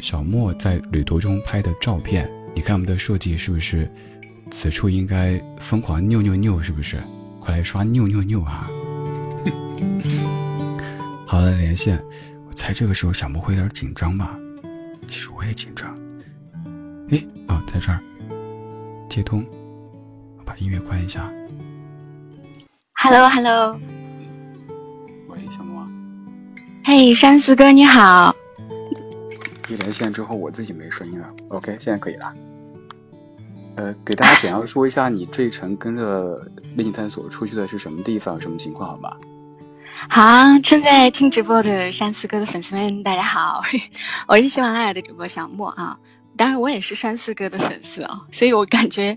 Speaker 2: 小莫在旅途中拍的照片。你看我们的设计是不是？此处应该疯狂扭扭扭，是不是？快来刷扭扭扭啊！好了，连线。我猜这个时候小莫会有点紧张吧？其实我也紧张。哎，哦，在这儿接通，我把音乐关一下。
Speaker 9: Hello，Hello。
Speaker 2: 喂，小莫。
Speaker 9: 嘿，山四哥你好。
Speaker 2: 一连线之后我自己没声音了。OK，现在可以了。呃，给大家简要说一下你这一程跟着猎境探索出去的是什么地方，什么情况，好吧？
Speaker 9: 好，正在听直播的山四哥的粉丝们，大家好，我是喜马拉雅的主播小莫啊。当然，我也是山四哥的粉丝啊，所以我感觉，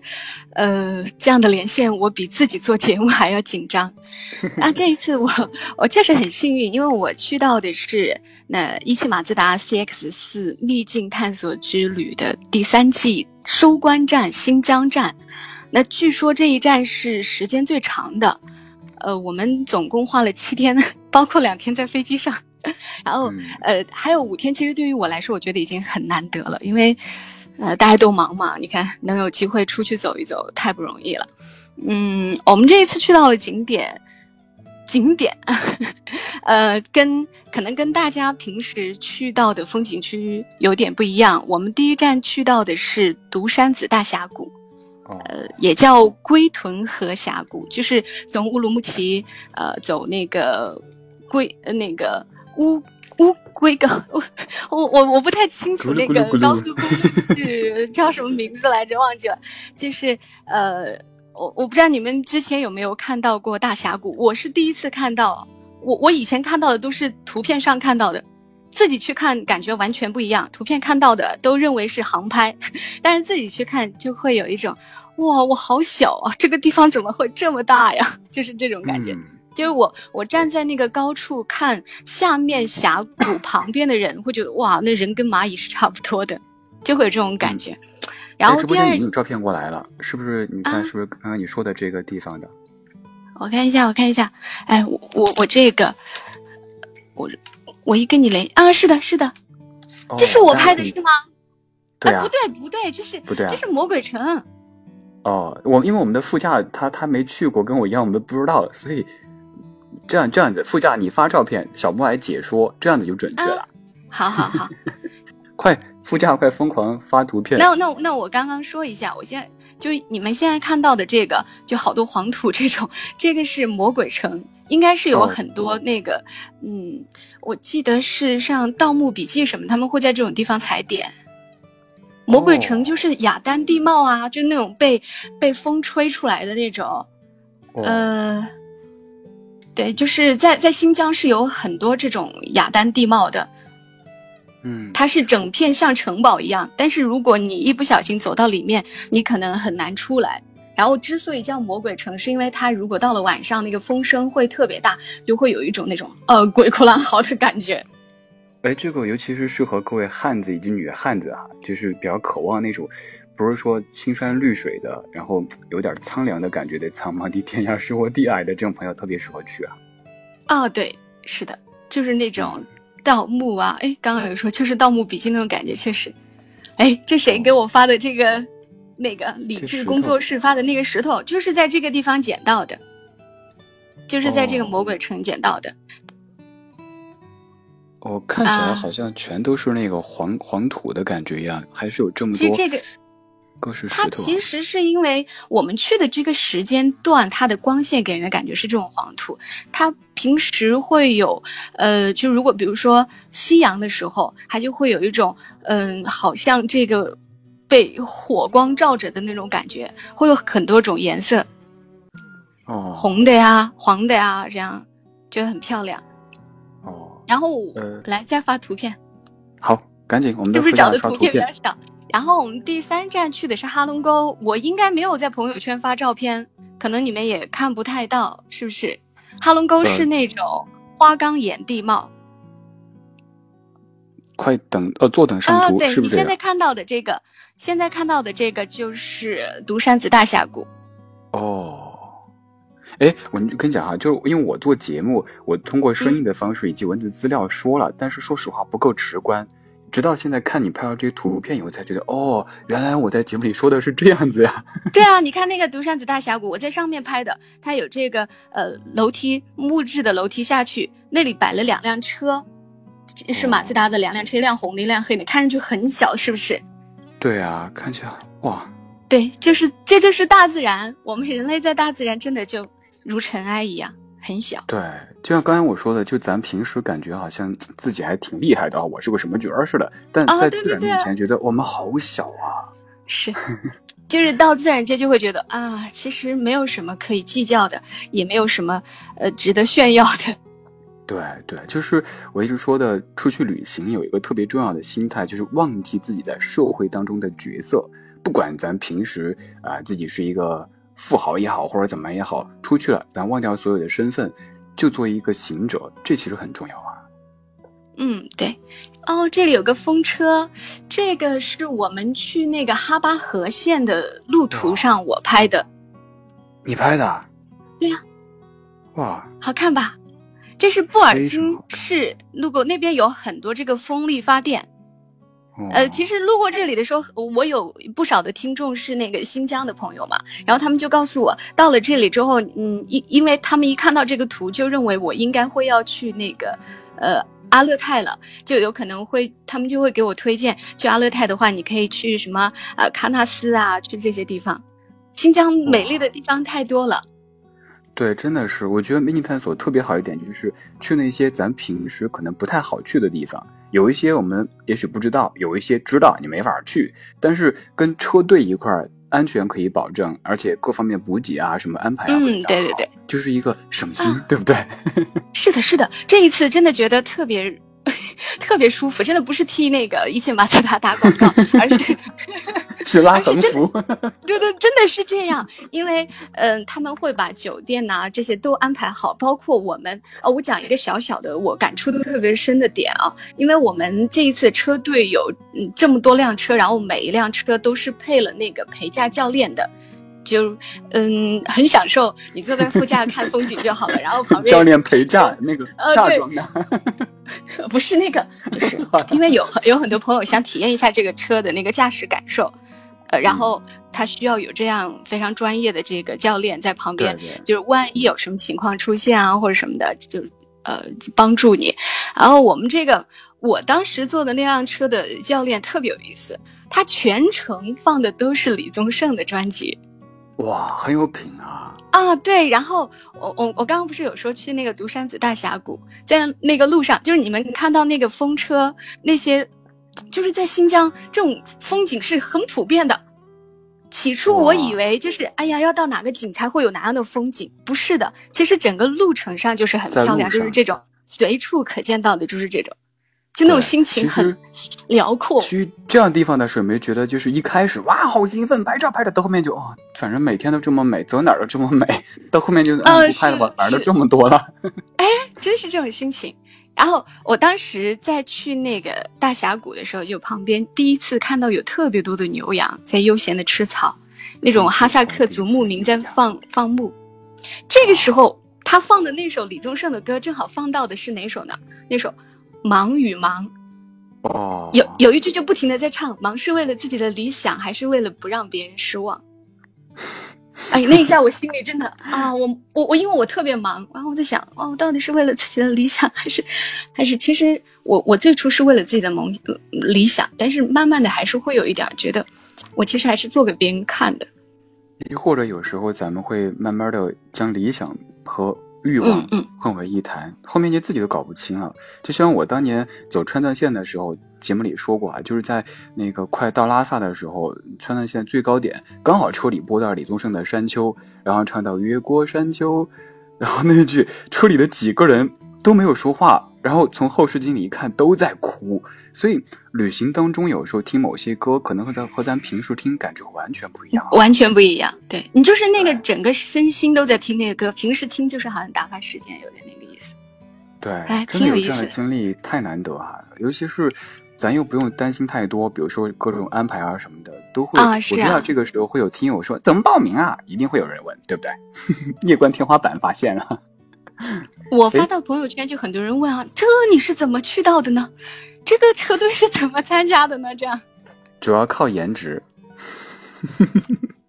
Speaker 9: 呃，这样的连线我比自己做节目还要紧张。那这一次我我确实很幸运，因为我去到的是那一汽马自达 CX 四秘境探索之旅的第三季收官站新疆站。那据说这一站是时间最长的。呃，我们总共花了七天，包括两天在飞机上，然后呃还有五天。其实对于我来说，我觉得已经很难得了，因为呃大家都忙嘛，你看能有机会出去走一走，太不容易了。嗯，我们这一次去到了景点，景点，呃，跟可能跟大家平时去到的风景区有点不一样。我们第一站去到的是独山子大峡谷。呃，也叫龟屯河峡谷，就是从乌鲁木齐呃走那个龟呃那个乌乌龟高，我我我我不太清楚那个高速公路是叫什么名字来着，忘记了。就是呃，我我不知道你们之前有没有看到过大峡谷，我是第一次看到，我我以前看到的都是图片上看到的。自己去看感觉完全不一样，图片看到的都认为是航拍，但是自己去看就会有一种，哇，我好小啊，这个地方怎么会这么大呀？就是这种感觉。就是我我站在那个高处看下面峡谷旁边的人，会觉得哇，那人跟蚂蚁是差不多的，就会有这种感觉。然后
Speaker 2: 直播间已经有照片过来了，是不是？你
Speaker 9: 啊
Speaker 2: 看是不是刚刚你说的这个地方的？
Speaker 9: 我看一下，我看一下，哎，我我我这个，我我一跟你连啊，是的，是的，这是我拍的是吗？
Speaker 2: 对啊
Speaker 9: 哎不，对不对，这是
Speaker 2: 不对啊
Speaker 9: 这是魔鬼城。
Speaker 2: 哦，我因为我们的副驾他他没去过，跟我一样，我们都不知道，所以这样这样子，副驾你发照片，小莫来解说，这样子就准确了。
Speaker 9: 好好好，
Speaker 2: 快，副驾快疯狂发图片。
Speaker 9: 那那那我刚刚说一下，我现在就你们现在看到的这个，就好多黄土这种，这个是魔鬼城，应该是有
Speaker 2: 哦
Speaker 9: 很多那个，嗯，我记得是像《盗墓笔记》什么，他们会在这种地方踩点。魔鬼城就是雅丹地貌啊，就那种被被风吹出来的那种，
Speaker 2: 哦
Speaker 9: 呃，对，就是在在新疆是有很多这种雅丹地貌的，
Speaker 2: 嗯，
Speaker 9: 它是整片像城堡一样，但是如果你一不小心走到里面，你可能很难出来。然后之所以叫魔鬼城，是因为它如果到了晚上，那个风声会特别大，就会有一种那种呃鬼哭狼嚎的感觉。
Speaker 2: 哎，这个尤其是适合各位汉子以及女汉子啊，就是比较渴望那种，不是说青山绿水的，然后有点苍凉的感觉的苍茫的天涯，是我地矮的这种朋友特别适合去啊。
Speaker 9: 哦，对，是的，就是那种盗墓啊，哎，刚刚有说就是《盗墓笔记》那种感觉，确实。哎，这谁给我发的这个那个理
Speaker 2: 这石头
Speaker 9: 智工作室发的那个石头，就是在这个地方捡到的，就是在这个
Speaker 2: 哦
Speaker 9: 魔鬼城捡到的。
Speaker 2: 哦，看起来
Speaker 9: 啊
Speaker 2: 好像全都是那个黄黄土的感觉一样，还是有这么多
Speaker 9: 其实这个它。其实是因为我们去的这个时间段，它的光线给人的感觉是这种黄土。它平时会有，呃，就如果比如说夕阳的时候，它就会有一种，嗯、好像这个被火光照着的那种感觉，会有很多种颜色，
Speaker 2: 哦
Speaker 9: 红的呀、黄的呀，这样觉得很漂亮。
Speaker 2: 哦，
Speaker 9: 然后、
Speaker 2: 呃
Speaker 9: 来再发图片。
Speaker 2: 好，赶紧我们
Speaker 9: 是不是找的图
Speaker 2: 片。
Speaker 9: 片比较少？然后我们第三站去的是哈龙沟，我应该没有在朋友圈发照片，可能你们也看不太到，是不是？哈龙沟是
Speaker 2: 呃
Speaker 9: 那种花岗岩地貌
Speaker 2: 快等呃坐等上
Speaker 9: 啊，
Speaker 2: 图，
Speaker 9: 对
Speaker 2: 是不是？
Speaker 9: 你现在看到的这个，现在看到的这个就是独山子大峡谷。
Speaker 2: 哦，哎，我跟你讲啊，就是因为我做节目，我通过声音的方式以及文字资料说了，但是说实话不够直观。直到现在看你拍到这些图片以后，才觉得哦，原来我在节目里说的是这样子呀。
Speaker 9: 对啊，你看那个独山子大峡谷，我在上面拍的，它有这个呃楼梯木质的楼梯下去，那里摆了两辆车，是马自达的两辆车，一辆红的，一辆黑的，看上去很小，是不是？
Speaker 2: 对啊，看起来哇，
Speaker 9: 对，就是这就是大自然，我们人类在大自然真的就如尘埃一样，很小。
Speaker 2: 对，就像刚才我说的，就咱平时感觉好像自己还挺厉害的啊，我是个什么角儿似的，但
Speaker 9: 啊
Speaker 2: 在自然面前，觉得我们好小啊。
Speaker 9: 是，就是到自然界就会觉得啊，其实没有什么可以计较的，也没有什么呃值得炫耀的。
Speaker 2: 对对，就是我一直说的，出去旅行有一个特别重要的心态，就是忘记自己在社会当中的角色。不管咱平时啊、自己是一个富豪也好，或者怎么也好，出去了，咱忘掉所有的身份，就做一个行者，这其实很重要啊。
Speaker 9: 嗯，对。哦，这里有个风车，这个是我们去那个哈巴河县的路途上我拍的，
Speaker 2: 你拍的？
Speaker 9: 对呀
Speaker 2: 哇，
Speaker 9: 好看吧？这是布尔津市路过那边有很多这个风力发电。呃，其实路过这里的时候，我有不少的听众是那个新疆的朋友嘛，然后他们就告诉我，到了这里之后，嗯，因因为他们一看到这个图，就认为我应该会要去那个，呃。阿勒泰了，就有可能会，他们就会给我推荐去阿勒泰的话，你可以去什么呃喀纳斯啊，去这些地方。新疆美丽的地方太多了，
Speaker 2: 对，真的是，我觉得迷你探索特别好一点，就是去那些咱平时可能不太好去的地方，有一些我们也许不知道，有一些知道你没法去，但是跟车队一块儿，安全可以保证，而且各方面补给啊什么安排啊，
Speaker 9: 嗯对对对，
Speaker 2: 就是一个省心，
Speaker 9: 啊
Speaker 2: 对不对？
Speaker 9: 是的，是的，这一次真的觉得特别特别舒服，真的不是替那个一汽马自达打广告，而是
Speaker 2: 是拉横幅。
Speaker 9: 对对，真的是这样，因为嗯、他们会把酒店呐、这些都安排好，包括我们哦，我讲一个小小的我感触都特别深的点啊，因为我们这一次车队有嗯这么多辆车，然后每一辆车都是配了那个陪驾教练的。就嗯，很享受，你坐在副驾看风景就好了，然后旁边
Speaker 2: 教练陪驾那个
Speaker 9: 呃对
Speaker 2: 嫁妆的，
Speaker 9: 不是那个，就是 因为有很有很多朋友想体验一下这个车的那个驾驶感受，呃，然后他需要有这样非常专业的这个教练在旁边，
Speaker 2: 对对
Speaker 9: 就是万一有什么情况出现啊或者什么的，就呃帮助你。然后我们这个我当时坐的那辆车的教练特别有意思，他全程放的都是李宗盛的专辑。
Speaker 2: 哇，很有品啊！
Speaker 9: 啊，对，然后我我我刚刚不是有说去那个独山子大峡谷，在那个路上，就是你们看到那个风车那些，就是在新疆这种风景是很普遍的。起初我以为就是哎呀，要到哪个景才会有哪样的风景，不是的，其实整个路程上就是很漂亮，就是这种随处可见到的，就是这种，就那种心情很辽阔。
Speaker 2: 去这样地方的时候，没觉得就是一开始哇好兴奋，拍照拍照，到后面就哦，反正每天都这么美，走哪儿都这么美，到后面就
Speaker 9: 呃
Speaker 2: 嗯不拍了吧
Speaker 9: 是，
Speaker 2: 反正都这么多了。
Speaker 9: 哎真是这种心情。然后我当时在去那个大峡谷的时候，就旁边第一次看到有特别多的牛羊在悠闲的吃草，那种哈萨克族牧民在放放牧。这个时候他放的那首李宗盛的歌，正好放到的是哪首呢？那首《忙与忙》，
Speaker 2: 哦，
Speaker 9: 有有一句就不停的在唱：忙是为了自己的理想，还是为了不让别人失望？哎，那一下我心里真的啊，我我我，因为我特别忙，然后我在想，哦，我到底是为了自己的理想，还是 还是其实我我最初是为了自己的梦呃理想，但是慢慢的还是会有一点觉得，我其实还是做给别人看的。
Speaker 2: 又或者有时候咱们会慢慢的将理想和欲望混为一谈，后面就自己都搞不清了。就像我当年走川藏线的时候，节目里说过啊，就是在那个快到拉萨的时候，川藏线最高点刚好车里播到李宗盛的《山丘》，然后唱到越过山丘，然后那句车里的几个人都没有说话，然后从后视镜里一看都在哭。所以旅行当中有时候听某些歌，可能和咱和咱平时听感觉完全不一样啊。
Speaker 9: 完全不一样。对你就是那个整个身心都在听那个歌，平时听就是好像打发时间，有点那个意思。
Speaker 2: 对，
Speaker 9: 哎
Speaker 2: 真的有这样的经历太难得哈，尤其是咱又不用担心太多，比如说各种安排啊什么的，都会。
Speaker 9: 啊是
Speaker 2: 我知道
Speaker 9: 啊
Speaker 2: 这个时候会有听友说怎么报名啊，一定会有人问，对不对？夜观天花板发现了，
Speaker 9: 我发到朋友圈，就很多人问啊，这你是怎么去到的呢？这个车队是怎么参加的呢？这样，
Speaker 2: 主要靠颜值。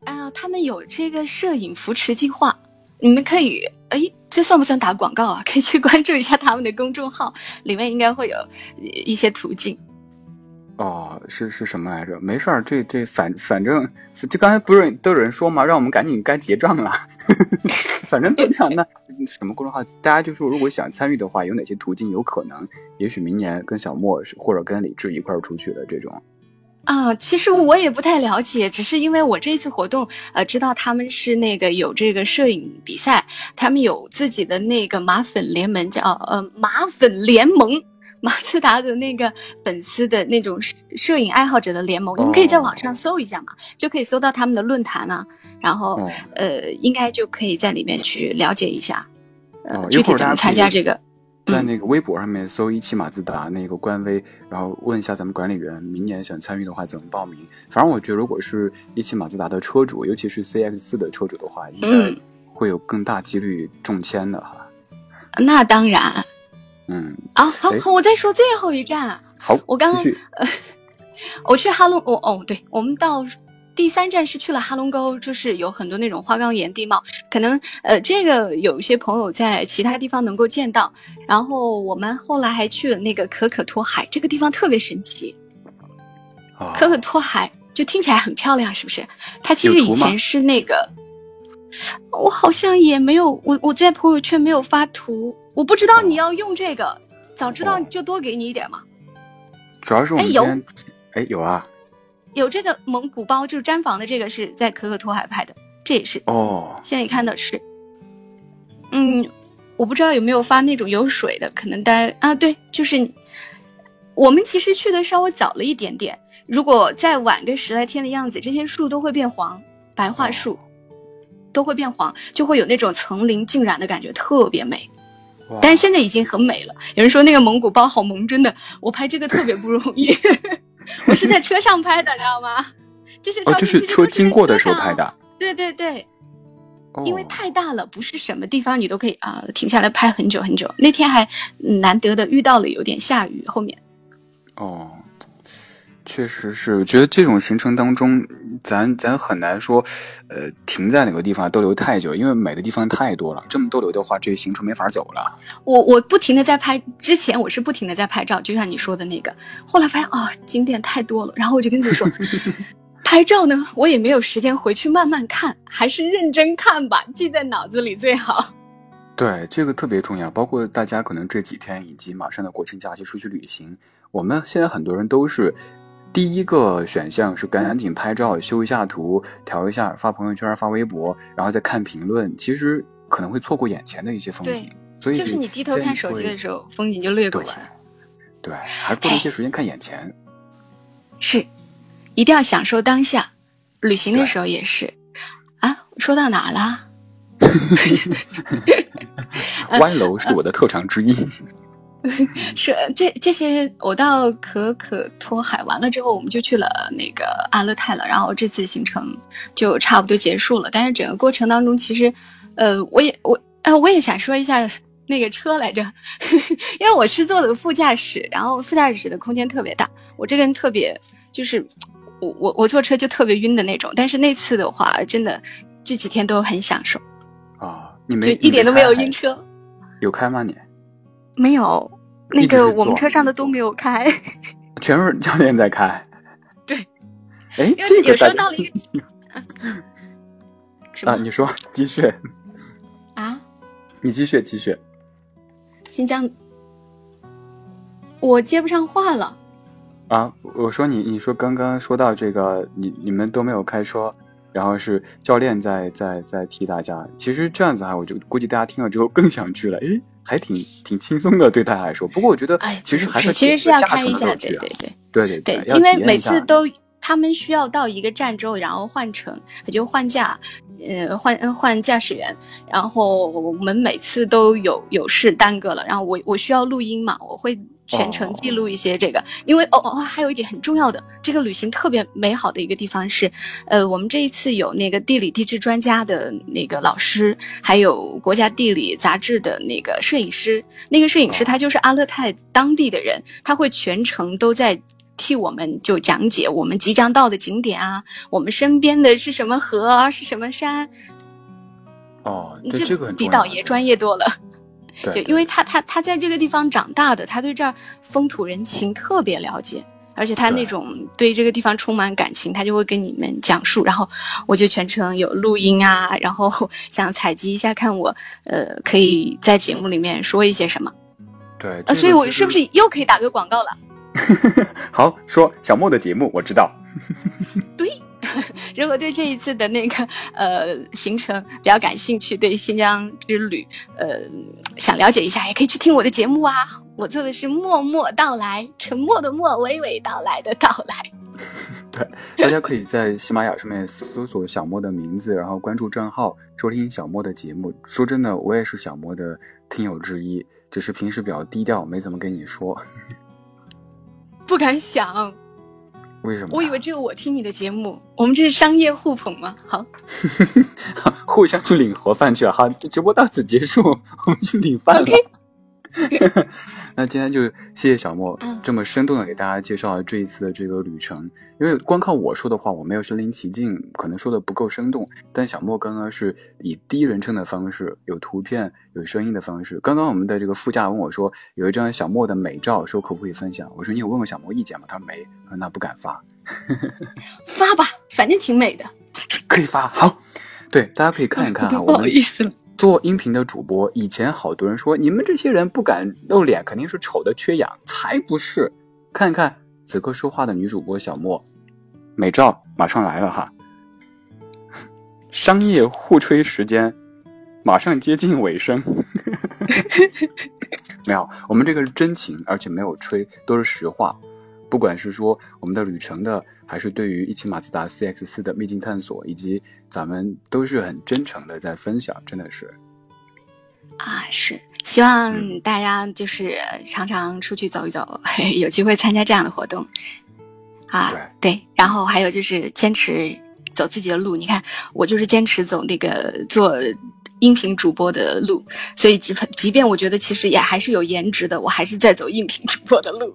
Speaker 9: 啊，他们有这个摄影扶持计划，你们可以，哎，这算不算打广告啊？可以去关注一下他们的公众号，里面应该会有呃一些途径。
Speaker 2: 哦，是是什么来着？没事儿，这这反反正这刚才不是都有人说嘛，让我们赶紧该结账了。反正都这样，那什么公众号？大家就说，如果想参与的话，有哪些途径有可能？也许明年跟小莫或者跟李志一块儿出去的这种。
Speaker 9: 啊，其实我也不太了解，只是因为我这次活动，呃，知道他们是那个有这个摄影比赛，他们有自己的那个马粉联盟，叫呃马粉联盟，马自达的那个粉丝的那种摄摄影爱好者的联盟，你们可以在网上搜一下嘛，就可以搜到他们的论坛啊，然后、
Speaker 2: 哦
Speaker 9: 呃，应该就可以在里面去了解一下，呃，
Speaker 2: 哦，
Speaker 9: 具体怎么参加这个。
Speaker 2: 在
Speaker 9: 嗯
Speaker 2: 那个微博上面搜一汽马自达那个官微，然后问一下咱们管理员，明年想参与的话怎么报名？反正我觉得，如果是一汽马自达的车主，尤其是 CX 四的车主的话，应该
Speaker 9: 嗯
Speaker 2: 会有更大几率中签的哈。
Speaker 9: 那当然
Speaker 2: 嗯，
Speaker 9: 啊，好
Speaker 2: 哎
Speaker 9: 好，我再说最后一站啊。
Speaker 2: 好，
Speaker 9: 我刚
Speaker 2: 刚、呃。
Speaker 9: 我去哈龙，哦哦，对，我们到第三站是去了哈龙沟，就是有很多那种花岗岩地貌，可能呃这个有一些朋友在其他地方能够见到。然后我们后来还去了那个可可托海，这个地方特别神奇。
Speaker 2: 啊，
Speaker 9: 可可托海就听起来很漂亮，是不是？它其实以前是那个，我好像也没有，我我在朋友圈没有发图，我不知道你要用这个，早知道
Speaker 2: 哦。
Speaker 9: 就多给你一点嘛。
Speaker 2: 主要是我们今天，哎有啊，
Speaker 9: 有这个蒙古包，就是毡房的这个是在可可托海拍的，这也是
Speaker 2: 哦，
Speaker 9: 现在看的是，嗯，我不知道有没有发那种有水的，可能大家啊，对，就是我们其实去的稍微早了一点点，如果再晚个十来天的样子，这些树都会变黄，白桦树都会变黄，就会有那种层林尽染的感觉，特别美。
Speaker 2: 哇
Speaker 9: 但是现在已经很美了。有人说那个蒙古包好萌，真的，我拍这个特别不容易，我是在车上拍的，知道吗？就是
Speaker 2: 就是车经过的时候拍的。
Speaker 9: 对对对，
Speaker 2: 哦
Speaker 9: 因为太大了，不是什么地方你都可以啊、停下来拍很久很久。那天还嗯难得的遇到了有点下雨，后面
Speaker 2: 哦，确实是，我觉得这种行程当中，咱咱很难说，呃，停在哪个地方逗留太久，因为美的地方太多了。这么逗留的话，这行程没法走了。
Speaker 9: 我我不停的在拍，之前我是不停的在拍照，就像你说的那个，后来发现啊、景点太多了，然后我就跟自己说。拍照呢，我也没有时间回去慢慢看，还是认真看吧，记在脑子里最好。
Speaker 2: 对，这个特别重要。包括大家可能这几天以及马上的国庆假期出去旅行，我们现在很多人都是第一个选项是赶紧拍照、修一下图、调一下、发朋友圈、发微博，然后再看评论。其实可能会错过眼前的一些风景，所以
Speaker 9: 就是你低头看手机的时候，风景就掠过了。
Speaker 2: 对，还是多一些时间看眼前。
Speaker 9: 是，一定要享受当下。旅行的时候也是。啊，说到哪儿了？
Speaker 2: 歪楼是我的特长之一。
Speaker 9: 是这这些，我到可可托海完了之后，我们就去了那个阿勒泰了，然后这次行程就差不多结束了。但是整个过程当中，其实，呃，我也我呃我也想说一下那个车来着，因为我是坐的副驾驶，然后副驾驶的空间特别大，我这个人特别就是我我我坐车就特别晕的那种。但是那次的话，真的这几天都很享受，
Speaker 2: 啊，你没
Speaker 9: 就一点都没有晕。车，
Speaker 2: 有开吗你？
Speaker 9: 没有。那个我们车上的都没有开。
Speaker 2: 全是教练在开。
Speaker 9: 对。
Speaker 2: 哎，这个
Speaker 9: 有时候到了一个
Speaker 2: 啊，你说继续，
Speaker 9: 啊？
Speaker 2: 你继续继续。
Speaker 9: 新疆，我接不上话了。
Speaker 2: 啊，我说你，你说刚刚说到这个，你你们都没有开车，然后是教练在在在替大家。其实这样子哈，我就估计大家听了之后更想去了，诶，还挺挺轻松的对大家来说。不过我觉得
Speaker 9: 哎，
Speaker 2: 其实还
Speaker 9: 是其实是要
Speaker 2: 驾乘
Speaker 9: 开一下，对对对
Speaker 2: 对对
Speaker 9: 对，因为每次都他们需要到一个站之后，然后换乘，也就换驾，呃，换呃换驾驶员，然后我们每次都有有事耽搁了，然后我我需要录音嘛，我会。全程记录一些这个，因为哦哦，还有一点很重要的，这个旅行特别美好的一个地方是，呃，我们这一次有那个地理地质专家的那个老师，还有国家地理杂志的那个摄影师，那个摄影师他就是阿勒泰当地的人，他会全程都在替我们就讲解我们即将到的景点啊，我们身边的是什么河啊，是什么山，
Speaker 2: 哦，对这个
Speaker 9: 比导爷专业多了。
Speaker 2: 对，
Speaker 9: 就因为他他他在这个地方长大的，他对这儿风土人情特别了解，而且他那种对这个地方充满感情，他就会跟你们讲述。然后我就全程有录音啊，然后 想采集一下，看我呃可以在节目里面说一些什么。
Speaker 2: 对，
Speaker 9: 呃，
Speaker 2: 这
Speaker 9: 所以我是不是又可以打个广告了？
Speaker 2: 好说小莫的节目我知道。
Speaker 9: 对，如果对这一次的那个呃行程比较感兴趣，对新疆之旅呃想了解一下，也可以去听我的节目啊。我做的是默默到来，沉默的默，娓娓道来的到来。
Speaker 2: 对，大家可以在喜马拉雅上面搜索小莫的名字，然后关注账号，收听小莫的节目。说真的，我也是小莫的听友之一，只是平时比较低调，没怎么跟你说。
Speaker 9: 不敢想，
Speaker 2: 为什么呀？
Speaker 9: 我以为只有我听你的节目，我们这是商业互捧吗？好，
Speaker 2: 互相去领盒饭去了。好，直播到此结束，我们去领饭了。那今天就谢谢小莫
Speaker 9: 嗯
Speaker 2: 这么生动的给大家介绍了这一次的这个旅程，因为光靠我说的话，我没有身临其境，可能说的不够生动。但小莫刚刚是以第一人称的方式，有图片、有声音的方式。刚刚我们的这个副驾问我说，有一张小莫的美照，说可不可以分享？我说你有问过小莫意见吗？他说没，我说那不敢发，
Speaker 9: 发吧，反正挺美的。
Speaker 2: 可以发。好，对，大家可以看一看啊，
Speaker 9: 不好意思了。
Speaker 2: 做音频的主播，以前好多人说你们这些人不敢露脸，肯定是丑的缺氧，才不是！看看此刻说话的女主播小莫，美照马上来了哈。商业互吹时间马上接近尾声，没有，我们这个是真情，而且没有吹，都是实话。不管是说我们的旅程的，还是对于一汽马自达 CX 四的秘境探索，以及咱们都是很真诚的在分享，真的是。
Speaker 9: 啊，是希望大家就是常常出去走一走，有机会参加这样的活动。啊，对，然后还有就是坚持走自己的路。你看，我就是坚持走那个做音频主播的路，所以即即便我觉得其实也还是有颜值的，我还是在走音频主播的路。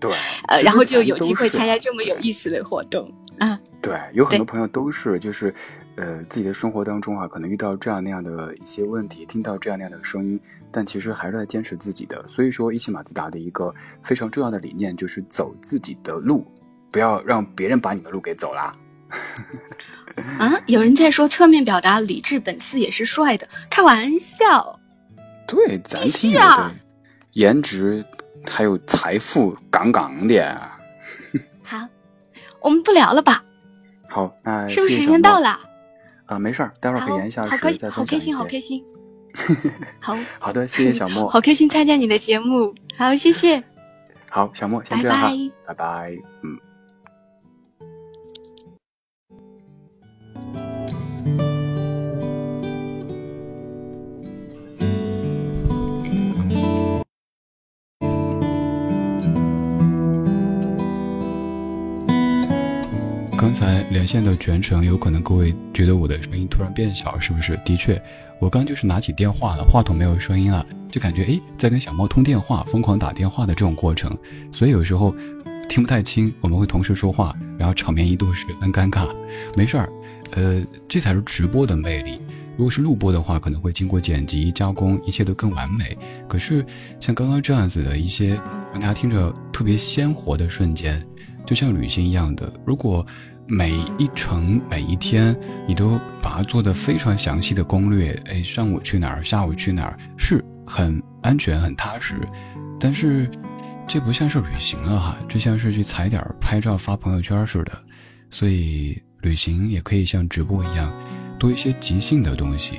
Speaker 2: 对，
Speaker 9: 呃，然后就有机会参加这么有意思的活动。嗯，
Speaker 2: 对，有很多朋友都是就是，呃，自己的生活当中啊，可能遇到这样那样的一些问题，听到这样那样的声音，但其实还是在坚持自己的。所以说，一汽马自达的一个非常重要的理念就是走自己的路。不要让别人把你的路给走了。
Speaker 9: 啊！有人在说侧面表达理智本色也是帅的，开玩笑。
Speaker 2: 对，咱听的颜值还有财富杠杠的。
Speaker 9: 好，我们不聊了吧？
Speaker 2: 好，那
Speaker 9: 是不是时间到了？
Speaker 2: 啊，没事儿，待会儿可以延一下。
Speaker 9: 好开心，好开心，好开心。好
Speaker 2: 好的，谢谢小莫。
Speaker 9: 好开心参加你的节目，好，谢谢。
Speaker 2: 好，小莫先这样哈，拜拜，嗯。连线的全程，有可能各位觉得我的声音突然变小，是不是？的确，我刚就是拿起电话了，话筒没有声音了，就感觉诶，在跟小猫通电话，疯狂打电话的这种过程，所以有时候听不太清，我们会同时说话，然后场面一度十分尴尬。没事儿，呃，这才是直播的魅力。如果是录播的话，可能会经过剪辑加工，一切都更完美。可是像刚刚这样子的一些让大家听着特别鲜活的瞬间，就像旅行一样的，如果。每一程每一天，你都把它做的非常详细的攻略。哎，上午去哪儿，下午去哪儿，是很安全、很踏实。但是，这不像是旅行了哈，就像是去踩点拍照发朋友圈似的。所以，旅行也可以像直播一样，多一些即兴的东西。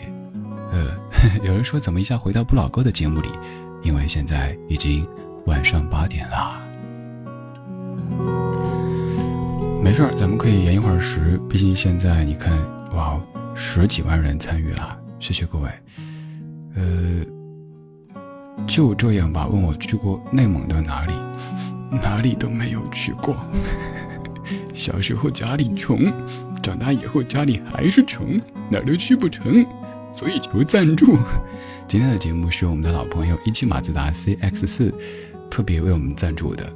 Speaker 2: 呃，有人说怎么一下回到不老哥的节目里？因为现在已经晚上八点了。没事儿，咱们可以延一会儿时，毕竟现在你看，哇，十几万人参与了，谢谢各位。呃，就这样吧。问我去过内蒙的哪里？哪里都没有去过。小时候家里穷，长大以后家里还是穷，哪儿都去不成，所以求赞助。今天的节目是我们的老朋友一汽马自达 CX 四特别为我们赞助的。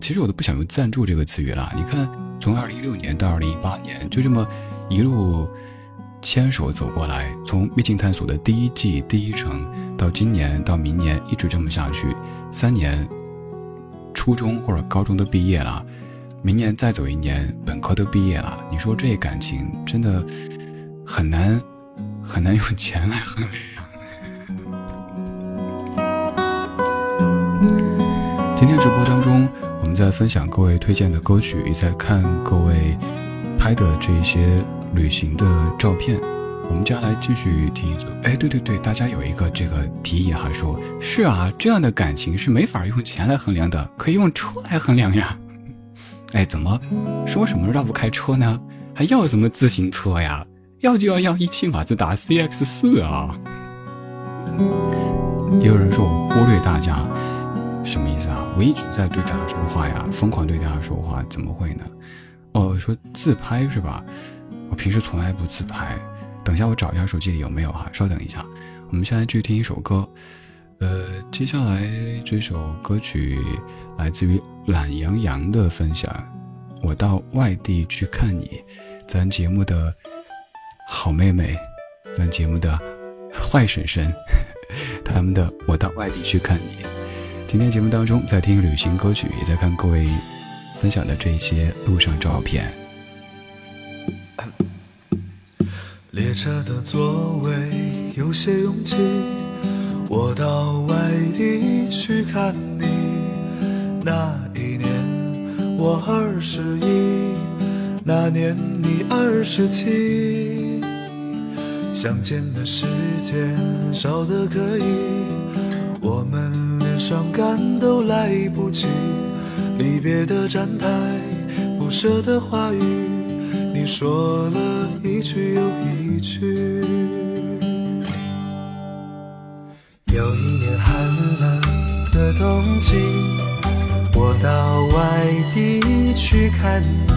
Speaker 2: 其实我都不想用赞助这个词语了，你看。从二零一六年到二零一八年，就这么一路牵手走过来，从秘境探索的第一季第一程到今年到明年，一直这么下去，三年，初中或者高中都毕业了，明年再走一年，本科都毕业了。你说这感情真的很难很难用钱来衡量。今天直播当中。我们在分享各位推荐的歌曲，也在看各位拍的这些旅行的照片。我们接下来继续听一组。哎，对对对，大家有一个这个提议哈，说是啊，这样的感情是没法用钱来衡量的，可以用车来衡量呀。哎，怎么说什么绕不开车呢？还要什么自行车呀？要就要要一汽马自达 CX 四啊。也有人说我忽略大家。什么意思啊？我一直在对大家说话呀，疯狂对大家说话，怎么会呢？哦，说自拍是吧？我平时从来不自拍。等一下，我找一下手机里有没有哈。稍等一下，我们现在去听一首歌。呃，接下来这首歌曲来自于懒羊羊的分享。我到外地去看你，咱节目的好妹妹，咱节目的坏婶婶，他们的我到外地去看你。今天节目当中，在听旅行歌曲，也在看各位分享的这些路上照片。
Speaker 1: 列车的座位有些拥挤，我到外地去看你。那一年我二十一，那年你二十七，相见的时间少得可以。
Speaker 10: 我们伤感都来不及。离别的站台，不舍的话语，你说了一句又一句。有一年寒冷的冬季，我到外地去看你，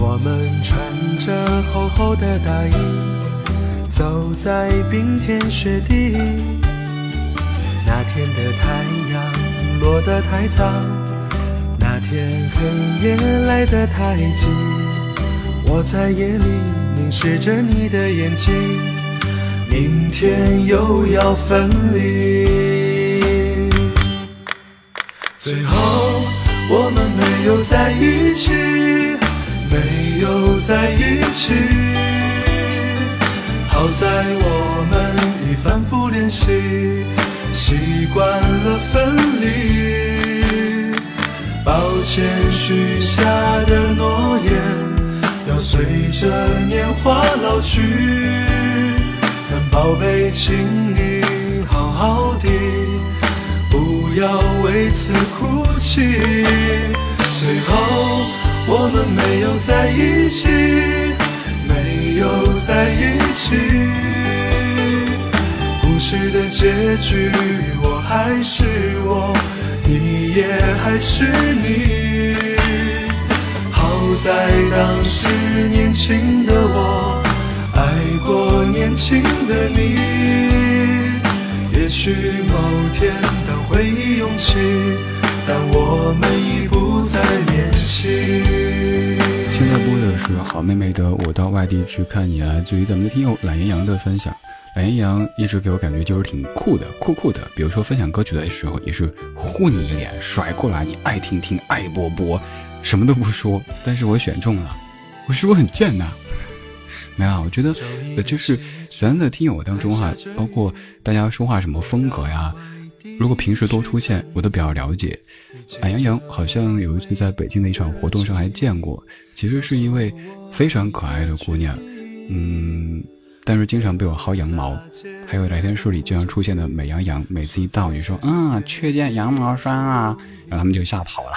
Speaker 10: 我们穿着厚厚的大衣，走在冰天雪地。落得太早，那天黑夜来得太急，我在夜里凝视着你的眼睛，明天又要分离。最后我们没有在一起，没有在一起。好在我们已反复练习。习惯了分离，抱歉许下的诺言要随着年华老去，但宝贝，请你好好的，不要为此哭泣。最后我们没有在一起，没有在一起。故事的结局，我还是我，你也还是你。好在当时年轻的我，爱过年轻的你。也许某天当回忆涌起，但我们已不再联系。
Speaker 2: 现在播的是好妹妹的《我到外地去看你》，来自于咱们的听友懒羊羊的分享。懒羊羊一直给我感觉就是挺酷的，酷酷的。比如说分享歌曲的时候，也是呼你一脸，甩过来，你爱听听，爱播播，什么都不说。但是我选中了，我是不是很贱呐？没有，我觉得就是咱的听友当中哈，包括大家说话什么风格呀，如果平时多出现，我都比较了解。懒羊羊好像有一次在北京的一场活动上还见过，其实是一位非常可爱的姑娘，嗯。但是经常被我薅羊毛，还有聊天室里经常出现的美羊羊，每次一到就说嗯，缺件羊毛衫啊，然后他们就吓跑了。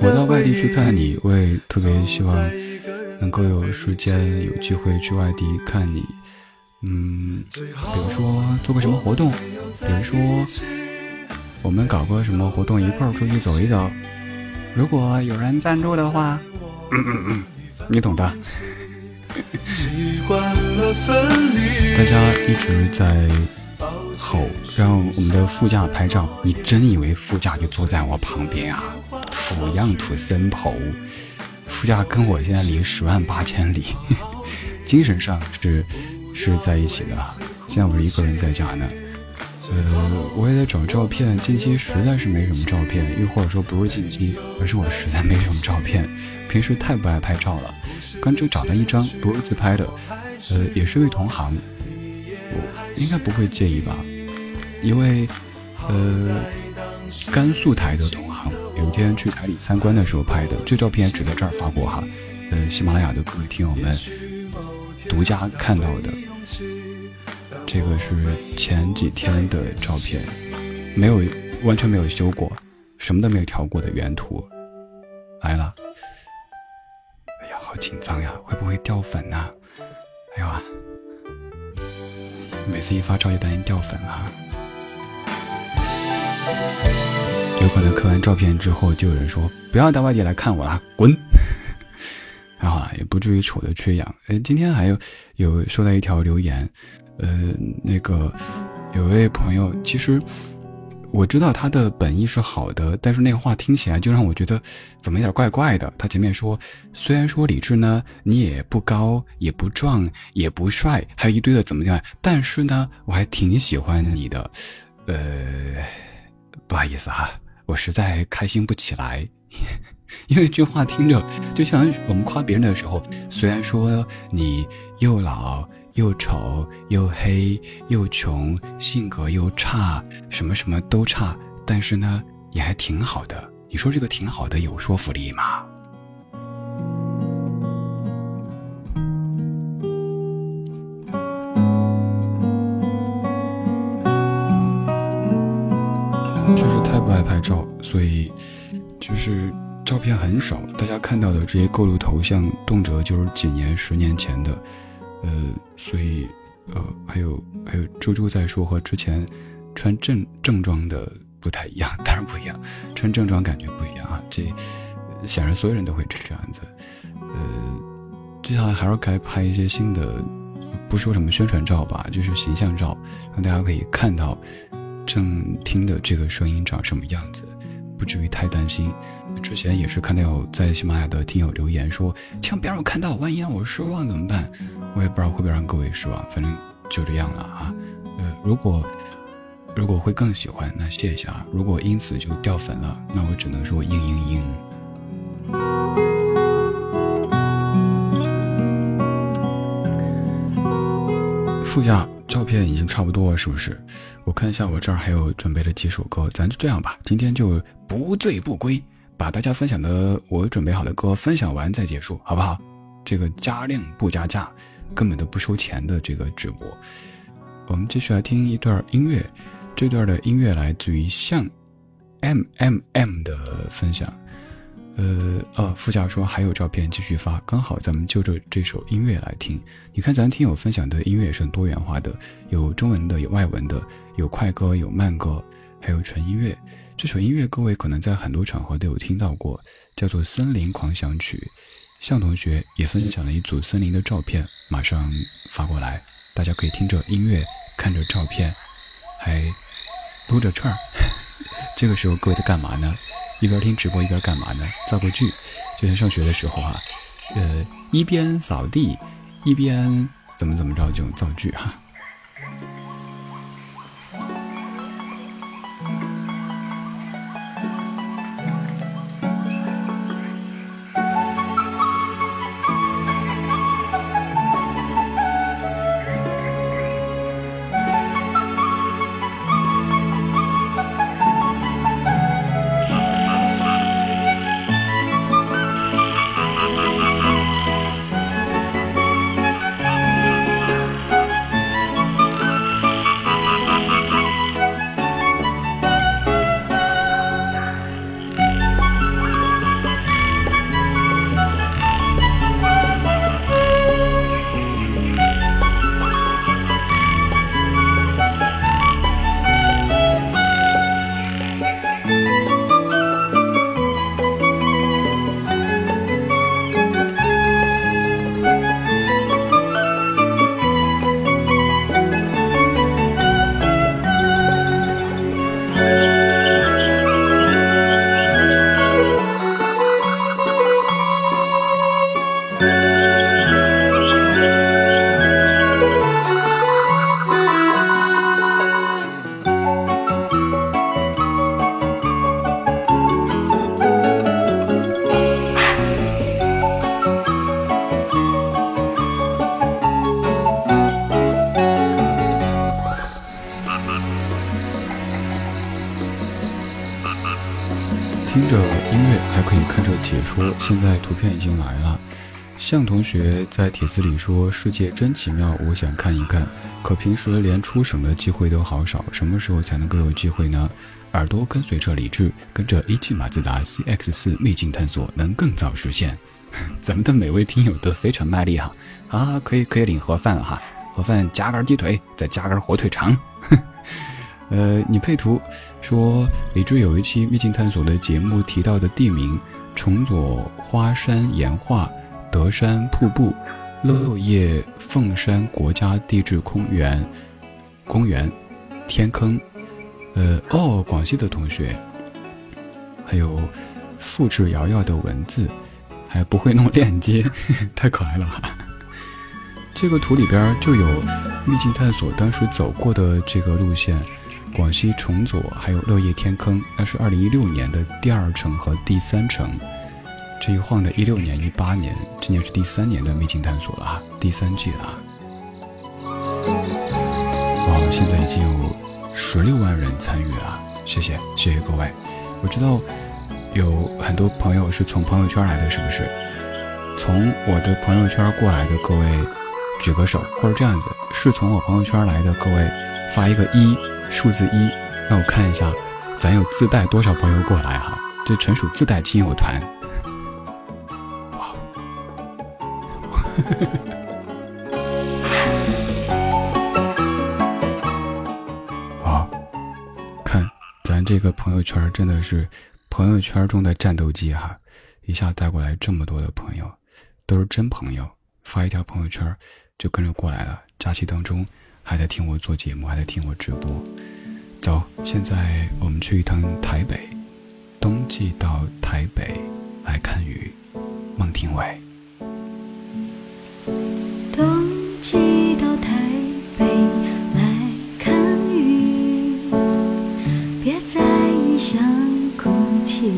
Speaker 2: 我到外地去看你，我也特别希望能够有时间有机会去外地看你。嗯，比如说做个什么活动，比如说我们搞个什么活动，一块儿出去走一走。如果有人赞助的话，嗯嗯嗯，你懂的。大家一直在吼，让我们的副驾拍照。你真以为副驾就坐在我旁边啊？土样土森头，副驾跟我现在离十万八千里，精神上是是在一起的。现在我是一个人在家呢，呃，我也在找照片。近期实在是没什么照片，又或者说不是近期，而是我实在没什么照片。平时太不爱拍照了。刚就找到一张不是自拍的，呃，也是一位同行，我应该不会介意吧？一位呃甘肃台的同行，有一天去台里参观的时候拍的，这照片只在这儿发过哈。呃，喜马拉雅的各位听友们独家看到的，这个是前几天的照片，没有完全没有修过，什么都没有调过的原图来了。好紧张呀，会不会掉粉呢？哎呦啊，每次一发照就担心掉粉啊。有可能磕完照片之后，就有人说不要到外地来看我了，滚。还 好啦，也不至于丑的缺氧。哎，今天还有有收到一条留言，呃，那个有位朋友其实。我知道他的本意是好的，但是那个话听起来就让我觉得怎么有点怪怪的。他前面说，虽然说李志呢，你也不高，也不壮，也不帅，还有一堆的怎么样，但是呢，我还挺喜欢你的。呃，不好意思哈，我实在开心不起来，因为这话听着就像我们夸别人的时候，虽然说你又老。又丑又黑又穷，性格又差，什么什么都差，但是呢，也还挺好的。你说这个挺好的有说服力吗？就是太不爱拍照，所以就是照片很少，大家看到的这些各路头像，动辄就是几年、十年前的。呃，所以，呃，还有还有猪猪在说和之前穿正正装的不太一样，当然不一样，穿正装感觉不一样啊，这显然所有人都会这样子，呃，接下来还是该拍一些新的，不说什么宣传照吧，就是形象照，让大家可以看到正听的这个声音长什么样子。不至于太担心。之前也是看到有在喜马拉雅的听友留言说，千万别让我看到，万一让我失望怎么办？我也不知道会不会让各位失望，反正就这样了啊。呃，如果如果会更喜欢，那谢谢啊。如果因此就掉粉了，那我只能说嘤嘤嘤。副驾。照片已经差不多了，是不是？我看一下，我这儿还有准备了几首歌，咱就这样吧，今天就不醉不归，把大家分享的我准备好的歌分享完再结束，好不好？这个加量不加价，根本都不收钱的这个直播，我们继续来听一段音乐，这段的音乐来自于像 M M M 的分享。呃呃，副驾说还有照片继续发，刚好咱们就着这首音乐来听。你看咱听友分享的音乐也是很多元化的，有中文的，有外文的，有快歌，有慢歌，还有纯音乐。这首音乐各位可能在很多场合都有听到过，叫做《森林狂想曲》。向同学也分享了一组森林的照片，马上发过来，大家可以听着音乐，看着照片，还撸着串儿。这个时候各位在干嘛呢？一边听直播一边干嘛呢？造个句，就像上学的时候啊，呃，一边扫地，一边怎么怎么着就造句哈。同学在帖子里说：“世界真奇妙，我想看一看。可平时连出省的机会都好少，什么时候才能够有机会呢？”耳朵跟随着理智，跟着一汽马自达 CX 四秘境探索，能更早实现。咱们的每位听友都非常卖力哈啊，可以可以领盒饭了哈，盒饭加根鸡腿，再加根火腿肠。呃，你配图说李志有一期秘境探索的节目提到的地名。崇左花山岩画、德山瀑布、乐业凤山国家地质公园、公园、天坑，呃，哦，广西的同学，还有复制瑶瑶的文字，还不会弄链接，太可爱了哈。这个图里边就有秘境探索当时走过的这个路线。广西崇左还有乐业天坑，那是二零一六年的第二城和第三城。这一晃的一六年、一八年，今年是第三年的秘境探索了啊，第三季了。哇，现在已经有十六万人参与了，谢谢谢谢各位。我知道有很多朋友是从朋友圈来的，是不是？从我的朋友圈过来的各位举个手，或者这样子，是从我朋友圈来的各位发一个一。数字一，让我看一下，咱有自带多少朋友过来哈？这纯属自带亲友团。哦，看咱这个朋友圈真的是朋友圈中的战斗机哈，一下带过来这么多的朋友，都是真朋友，发一条朋友圈就跟着过来了。假期当中还在听我做节目，还在听我直播。走，现在我们去一趟台北，冬季到台北来看雨。孟庭苇。
Speaker 11: 异乡哭泣。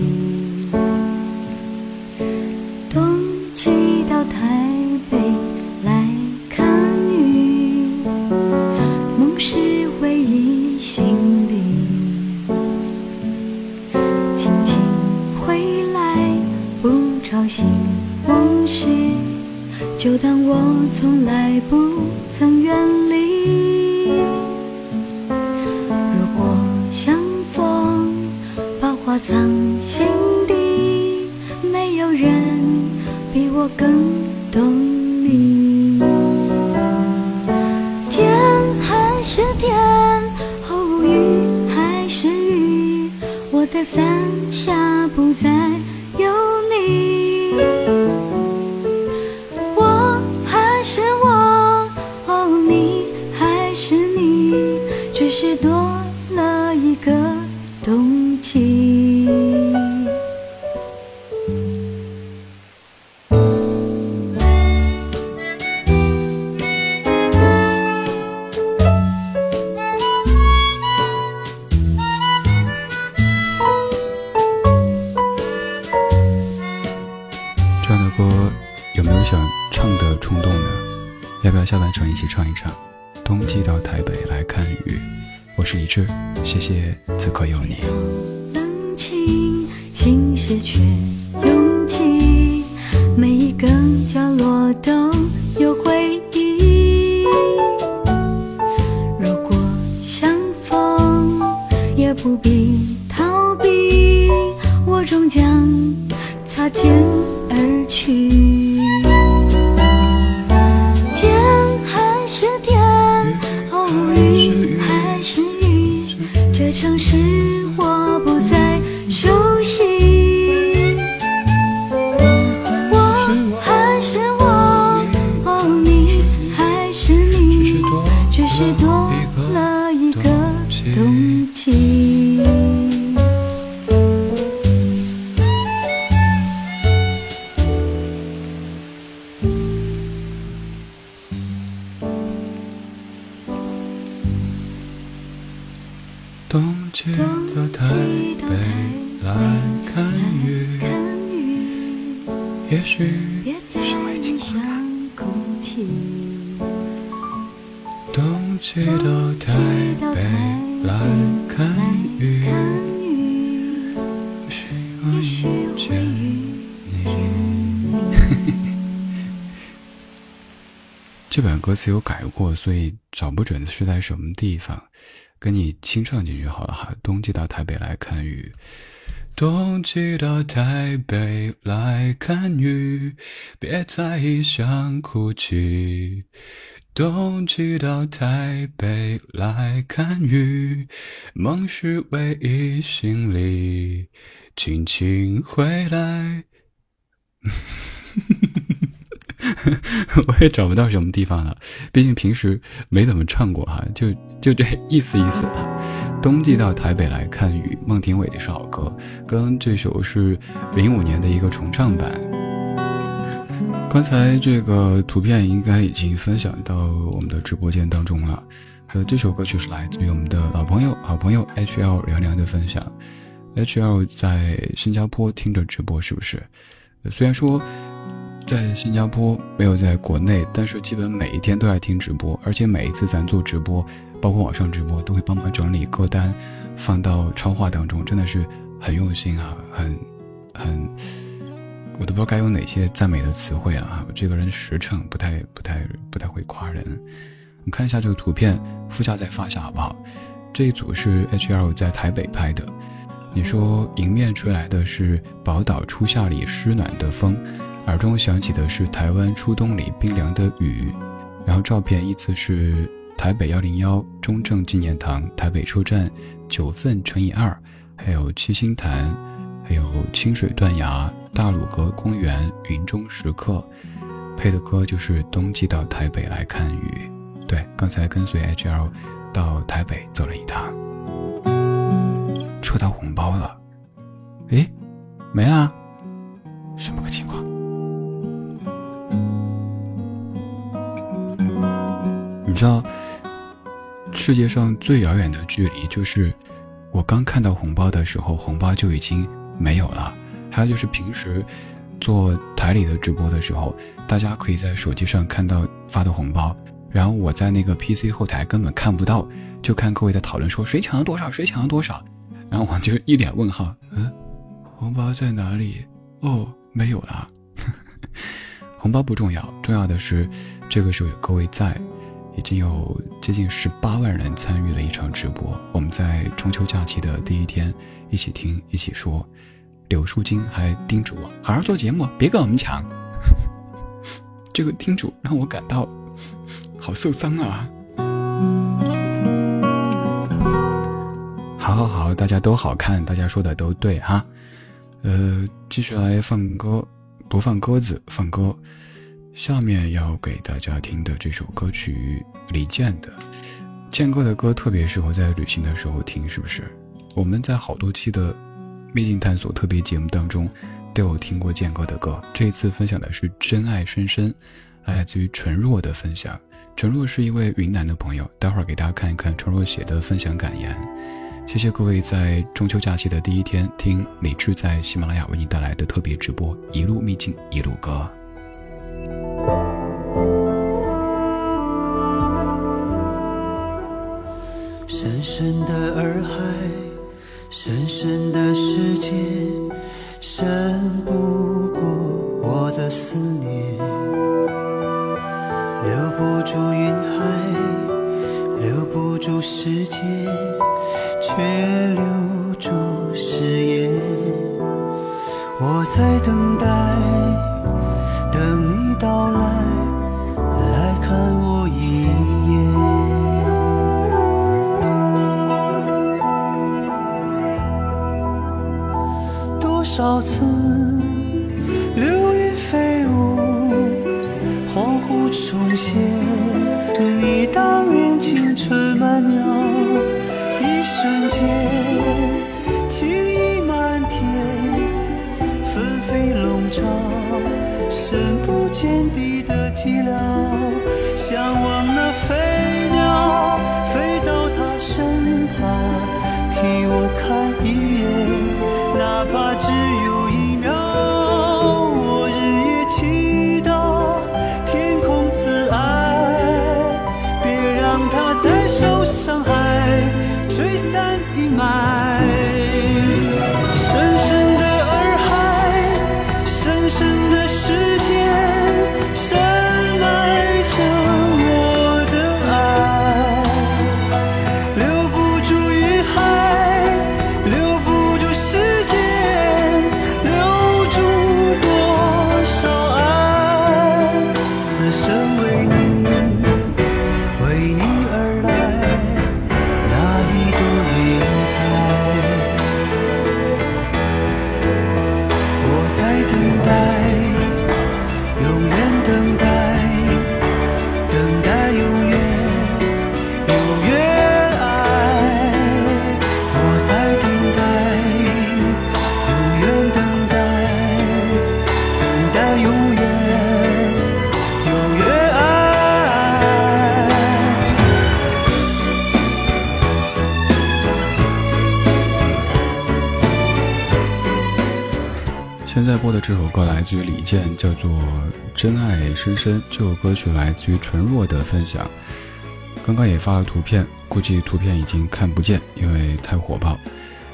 Speaker 11: 冬季到台北来看雨，梦是回忆心里，轻轻回来不吵醒往事。就当我从来不曾远离。我藏心底，没有人比我更懂你。天还是天，哦，雨还是雨，我的伞下不再有你。我还是我，哦，你还是你，只是多了一个冬
Speaker 2: 是，谢谢此刻有你。词有改过，所以找不准是在什么地方，跟你清唱几句好了哈。冬季到台北来看雨，冬季到台北来看雨，别在异乡哭泣。冬季到台北来看雨，梦是唯一行李，轻轻回来。我也找不到什么地方了，毕竟平时没怎么唱过哈，就就这意思意思。冬季到台北来看雨，孟庭苇的是好歌，跟这首是零五年的一个重唱版。刚才这个图片应该已经分享到我们的直播间当中了。呃，这首歌曲是来自于我们的老朋友、好朋友 H L 凉凉的分享。H L 在新加坡听着直播，是不是？虽然说在新加坡没有在国内，但是基本每一天都在听直播，而且每一次咱做直播，包括网上直播，都会帮忙整理歌单，放到超话当中，真的是很用心啊，很很，我都不知道该用哪些赞美的词汇了啊！我这个人实诚，不太不太不太会夸人。你看一下这个图片，附加在发下好不好？这一组是 H.L 在台北拍的。你说迎面吹来的是宝岛初夏里湿暖的风，耳中响起的是台湾初冬里冰凉的雨，然后照片依次是台北幺零幺中正纪念堂、台北车站九份乘以二，还有七星潭，还有清水断崖、大鲁阁公园、云中石刻，配的歌就是《冬季到台北来看雨》。对，刚才跟随 HL 到台北走了一趟，抽到红包了，诶，没啦，什么个情况？你知道，世界上最遥远的距离就是我刚看到红包的时候，红包就已经没有了。还有就是平时做台里的直播的时候，大家可以在手机上看到发的红包，然后我在那个 PC 后台根本看不到，就看各位在讨论说谁抢了多少，谁抢了多少，然后我就一脸问号，嗯，红包在哪里？哦，没有了。红包不重要，重要的是这个时候有各位在。已经有接近十八万人参与了一场直播。我们在中秋假期的第一天一起听一起说。柳树金还叮嘱我好好做节目，别跟我们抢。这个叮嘱让我感到好受伤啊！好好好，大家都好看，大家说的都对哈。呃，继续来放歌，不放鸽子，放歌。下面要给大家听的这首歌曲，李健的。健哥的歌特别适合在旅行的时候听，是不是？我们在好多期的《秘境探索》特别节目当中都有听过健哥的歌。这一次分享的是《真爱深深》，来自于纯若的分享。纯若是一位云南的朋友，待会儿给大家看一看纯若写的分享感言。谢谢各位在中秋假期的第一天听李志在喜马拉雅为你带来的特别直播，一路秘境，一路歌。
Speaker 10: 深深的洱海，深深的世界，深不过我的思念。留不住云海，留不住世界，却留住誓言。我在等待。到来，来看我一眼。多少次流云飞舞，恍惚重现你当年青春曼妙，一瞬间。情意满天纷飞笼罩深不见底的寂寥，向往那飞鸟飞到他身旁，替我看一
Speaker 2: 自于李健，叫做《真爱深深》。这首歌曲来自于纯若的分享。刚刚也发了图片，估计图片已经看不见，因为太火爆。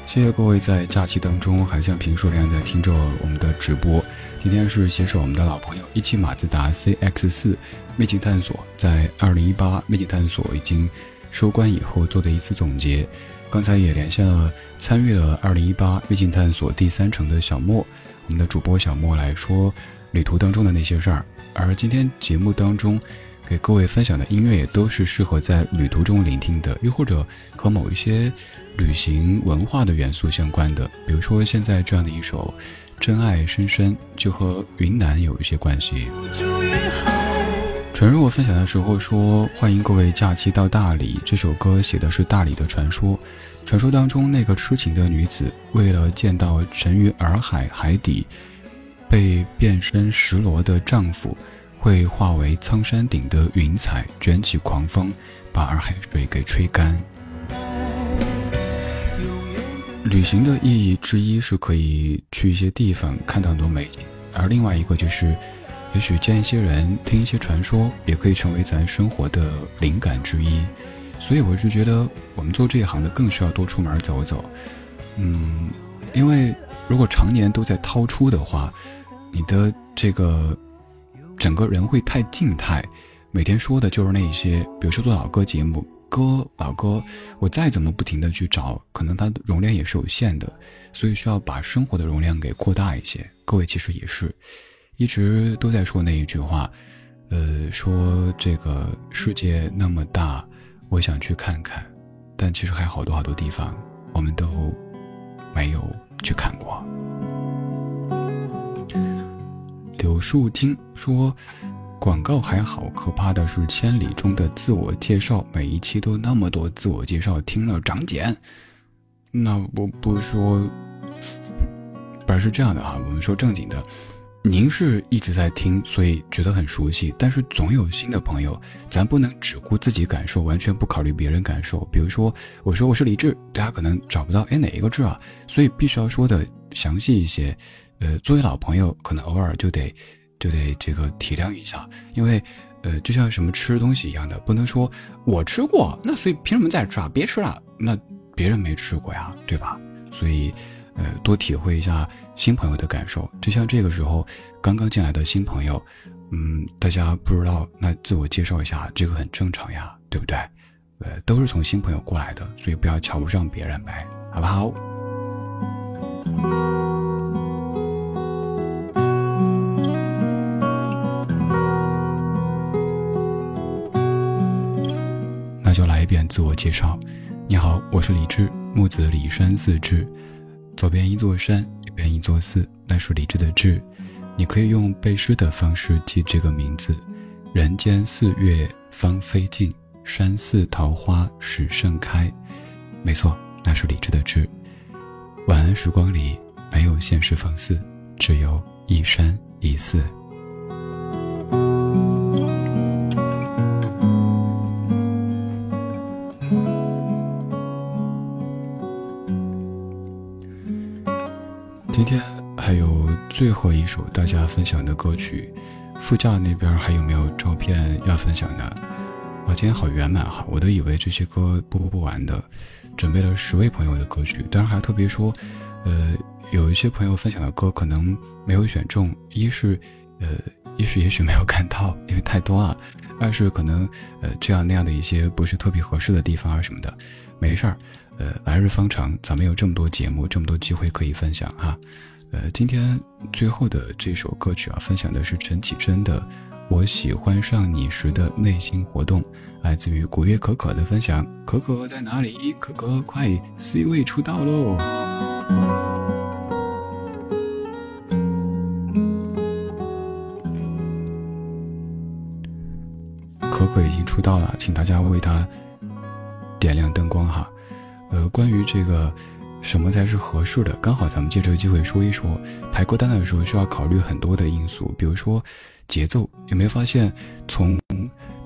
Speaker 2: 谢谢各位在假期当中还像平时一样的听着我们的直播。今天是携手我们的老朋友一汽马自达 CX 四秘境探索，在二零一八秘境探索已经收官以后做的一次总结。刚才也连线了参与了二零一八秘境探索第三城的小莫。我们的主播小莫来说旅途当中的那些事儿。而今天节目当中给各位分享的音乐也都是适合在旅途中聆听的，又或者和某一些旅行文化的元素相关的，比如说现在这样的一首《真爱深深》，就和云南有一些关系。纯如我分享的时候说：“欢迎各位假期到大理。”这首歌写的是大理的传说。传说当中，那个痴情的女子为了见到沉于洱海海底、被变身石螺的丈夫，会化为苍山顶的云彩，卷起狂风，把洱海水给吹干。旅行的意义之一是可以去一些地方看到很多美景，而另外一个就是。也许见一些人，听一些传说，也可以成为咱生活的灵感之一。所以我是觉得，我们做这一行的更需要多出门走走。嗯，因为如果常年都在掏出的话，你的这个整个人会太静态，每天说的就是那些，比如说做老歌节目，歌老歌，我再怎么不停的去找，可能它的容量也是有限的，所以需要把生活的容量给扩大一些。各位其实也是。一直都在说那一句话，呃，说这个世界那么大，我想去看看，但其实还有好多好多地方我们都没有去看过。柳树听说广告还好，可怕的是千里中的自我介绍，每一期都那么多自我介绍，听了长茧。那我不说，不是这样的哈，我们说正经的。您是一直在听，所以觉得很熟悉。但是总有新的朋友，咱不能只顾自己感受，完全不考虑别人感受。比如说，我说我是李志，大家可能找不到，哎，哪一个志啊？所以必须要说的详细一些。呃，作为老朋友，可能偶尔就得就得这个体谅一下，因为呃，就像什么吃东西一样的，不能说我吃过，那所以凭什么再吃啊？别吃了，那别人没吃过呀，对吧？所以。呃，多体会一下新朋友的感受，就像这个时候刚刚进来的新朋友，嗯，大家不知道，那自我介绍一下，这个很正常呀，对不对？呃，都是从新朋友过来的，所以不要瞧不上别人呗，好不好？那就来一遍自我介绍。你好，我是李志，木子李山四志。左边一座山，愿意做四，那是理智的智。你可以用背诗的方式记这个名字：人间四月芳菲尽，山寺桃花始盛开。没错，那是理智的智。晚安时光里没有现实放肆，只有一山一寺。最后一首大家分享的歌曲，副驾那边还有没有照片要分享的？哇，今天好圆满哈！我都以为这些歌播不完的，准备了十位朋友的歌曲，当然还特别说，呃，有一些朋友分享的歌可能没有选中，一是，呃，一是也许没有看到，因为太多啊；二是可能，呃，这样那样的一些不是特别合适的地方啊什么的，没事儿，呃，来日方长，咱们有这么多节目，这么多机会可以分享哈。呃，今天最后的这首歌曲啊，分享的是陈绮贞的《我喜欢上你时的内心活动》，来自于古月可可的分享。可可在哪里？可可快 C 位出道喽！可可已经出道了，请大家为他点亮灯光哈。呃，关于这个。什么才是合适的？刚好咱们借这个机会说一说，排歌单的时候需要考虑很多的因素，比如说节奏。有没有发现，从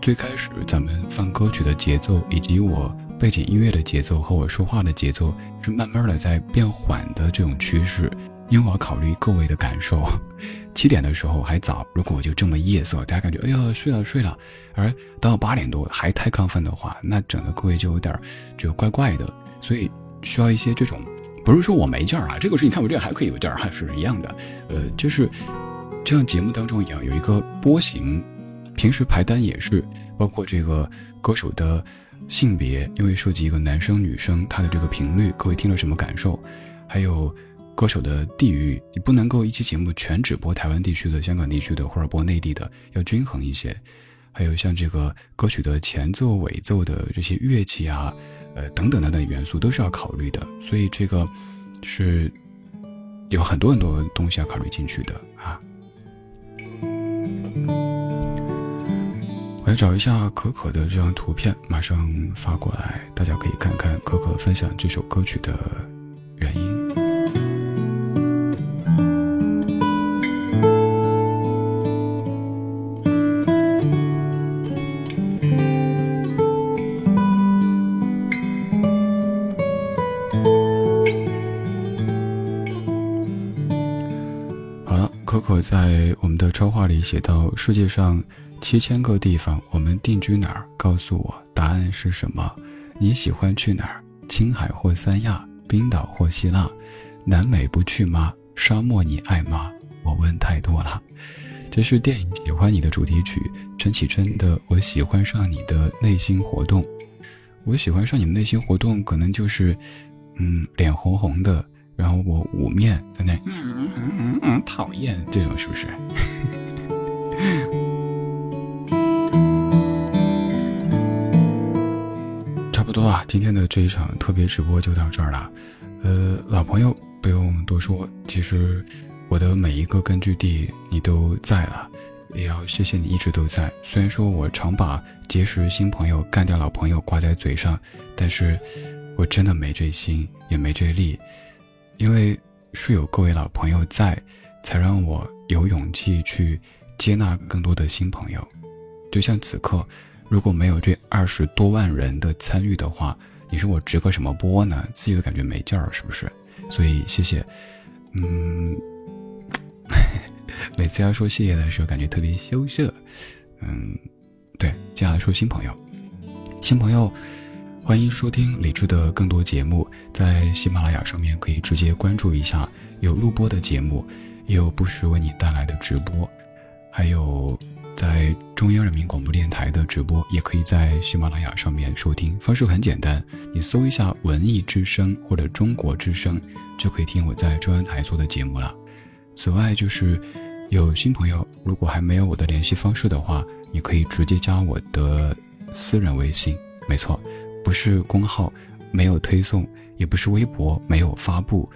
Speaker 2: 最开始咱们放歌曲的节奏，以及我背景音乐的节奏和我说话的节奏，是慢慢的在变缓的这种趋势？因为我要考虑各位的感受。七点的时候还早，如果我就这么夜色，大家感觉哎呀睡了睡了，而到八点多还太亢奋的话，那整个各位就有点觉得怪怪的，所以。需要一些这种，不是说我没劲儿啊，这个是你看我这还可以有劲儿，还是一样的。呃，就是就像节目当中一样，有一个波形。平时排单也是，包括这个歌手的性别，因为涉及一个男生女生，他的这个频率，各位听了什么感受？还有歌手的地域，你不能够一期节目全只播台湾地区的、香港地区的，或者播内地的，要均衡一些。还有像这个歌曲的前奏、尾奏的这些乐器啊，呃，等等等等元素都是要考虑的。所以这个是有很多很多东西要考虑进去的啊。我要找一下可可的这张图片，马上发过来，大家可以看看可可分享这首歌曲的原因。我在我们的超话里写到：世界上七千个地方，我们定居哪儿？告诉我答案是什么？你喜欢去哪儿？青海或三亚，冰岛或希腊，南美不去吗？沙漠你爱吗？我问太多了。这是电影《喜欢你》的主题曲，陈绮贞的《我喜欢上你的内心活动》。我喜欢上你的内心活动，可能就是，嗯，脸红红的。然后我捂面在那，嗯嗯嗯嗯，讨厌这种是不是？差不多啊，今天的这一场特别直播就到这儿了。呃，老朋友不用多说，其实我的每一个根据地你都在了，也要谢谢你一直都在。虽然说我常把结识新朋友、干掉老朋友挂在嘴上，但是我真的没这心，也没这力。因为是有各位老朋友在，才让我有勇气去接纳更多的新朋友。就像此刻，如果没有这二十多万人的参与的话，你说我直个什么播呢？自己都感觉没劲儿，是不是？所以谢谢。嗯，每次要说谢谢的时候，感觉特别羞涩。嗯，对，接下来说新朋友，新朋友。欢迎收听李智的更多节目，在喜马拉雅上面可以直接关注一下，有录播的节目，也有不时为你带来的直播，还有在中央人民广播电台的直播，也可以在喜马拉雅上面收听。方式很简单，你搜一下“文艺之声”或者“中国之声”，就可以听我在中央台做的节目了。此外，就是有新朋友，如果还没有我的联系方式的话，你可以直接加我的私人微信，没错。不是公号，没有推送，也不是微博没有发布，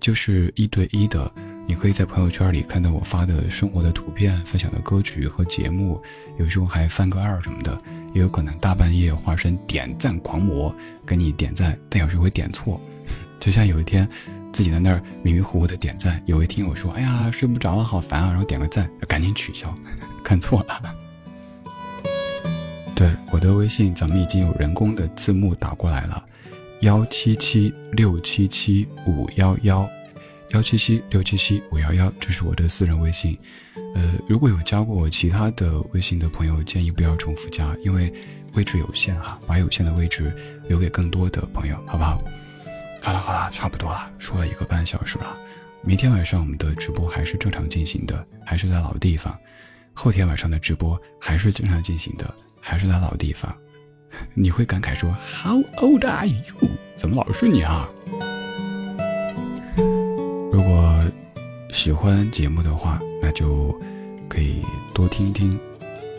Speaker 2: 就是一对一的。你可以在朋友圈里看到我发的生活的图片、分享的歌曲和节目，有时候还翻个二什么的，也有可能大半夜化身点赞狂魔给你点赞，但有时会点错。就像有一天自己在那儿迷迷糊糊的点赞，有一天我说：“哎呀，睡不着了，好烦啊！”然后点个赞，赶紧取消，看错了。对我的微信，咱们已经有人工的字幕打过来了，幺七七六七七五幺幺，幺七七六七七五幺幺，这是我的私人微信。呃，如果有加过我其他的微信的朋友，建议不要重复加，因为位置有限哈，把有限的位置留给更多的朋友，好不好？好了好了，差不多了，说了一个半小时了。明天晚上我们的直播还是正常进行的，还是在老地方。后天晚上的直播还是正常进行的。还是在老地方，你会感慨说 “How old are you？” 怎么老是你啊？如果喜欢节目的话，那就可以多听一听，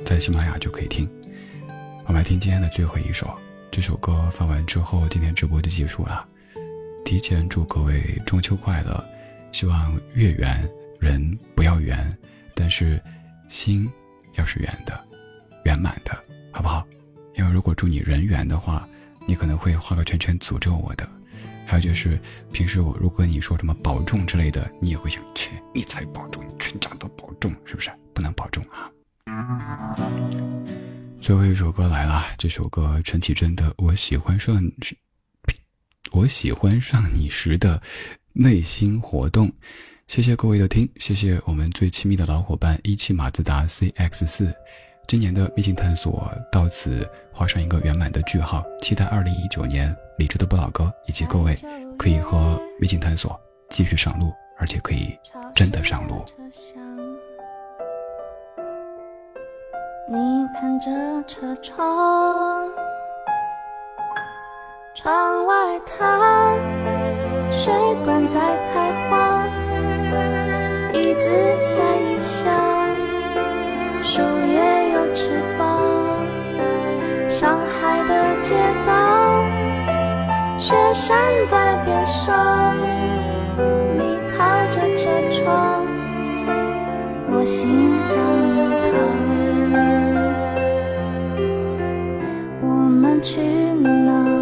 Speaker 2: 在喜马拉雅就可以听。我们来听今天的最后一首，这首歌放完之后，今天直播就结束了。提前祝各位中秋快乐，希望月圆人不要圆，但是心要是圆的，圆满的。好不好？因为如果祝你人缘的话，你可能会画个圈圈诅咒我的。还有就是，平时我如果你说什么保重之类的，你也会想切，你才保重，你全家都保重，是不是？不能保重啊！最后一首歌来了，这首歌陈绮贞的《我喜欢上你》，我喜欢上你时的内心活动。谢谢各位的听，谢谢我们最亲密的老伙伴一汽马自达 CX 四。今年的秘境探索到此画上一个圆满的句号，期待二零一九年李智的不老哥以及各位可以和秘境探索继续上路，而且可以真的上路。
Speaker 12: 你看着车窗，窗外它水管在开花，椅子在异乡。树叶有翅膀上海的街道雪山在边上你靠着车窗我心脏一旁我们去哪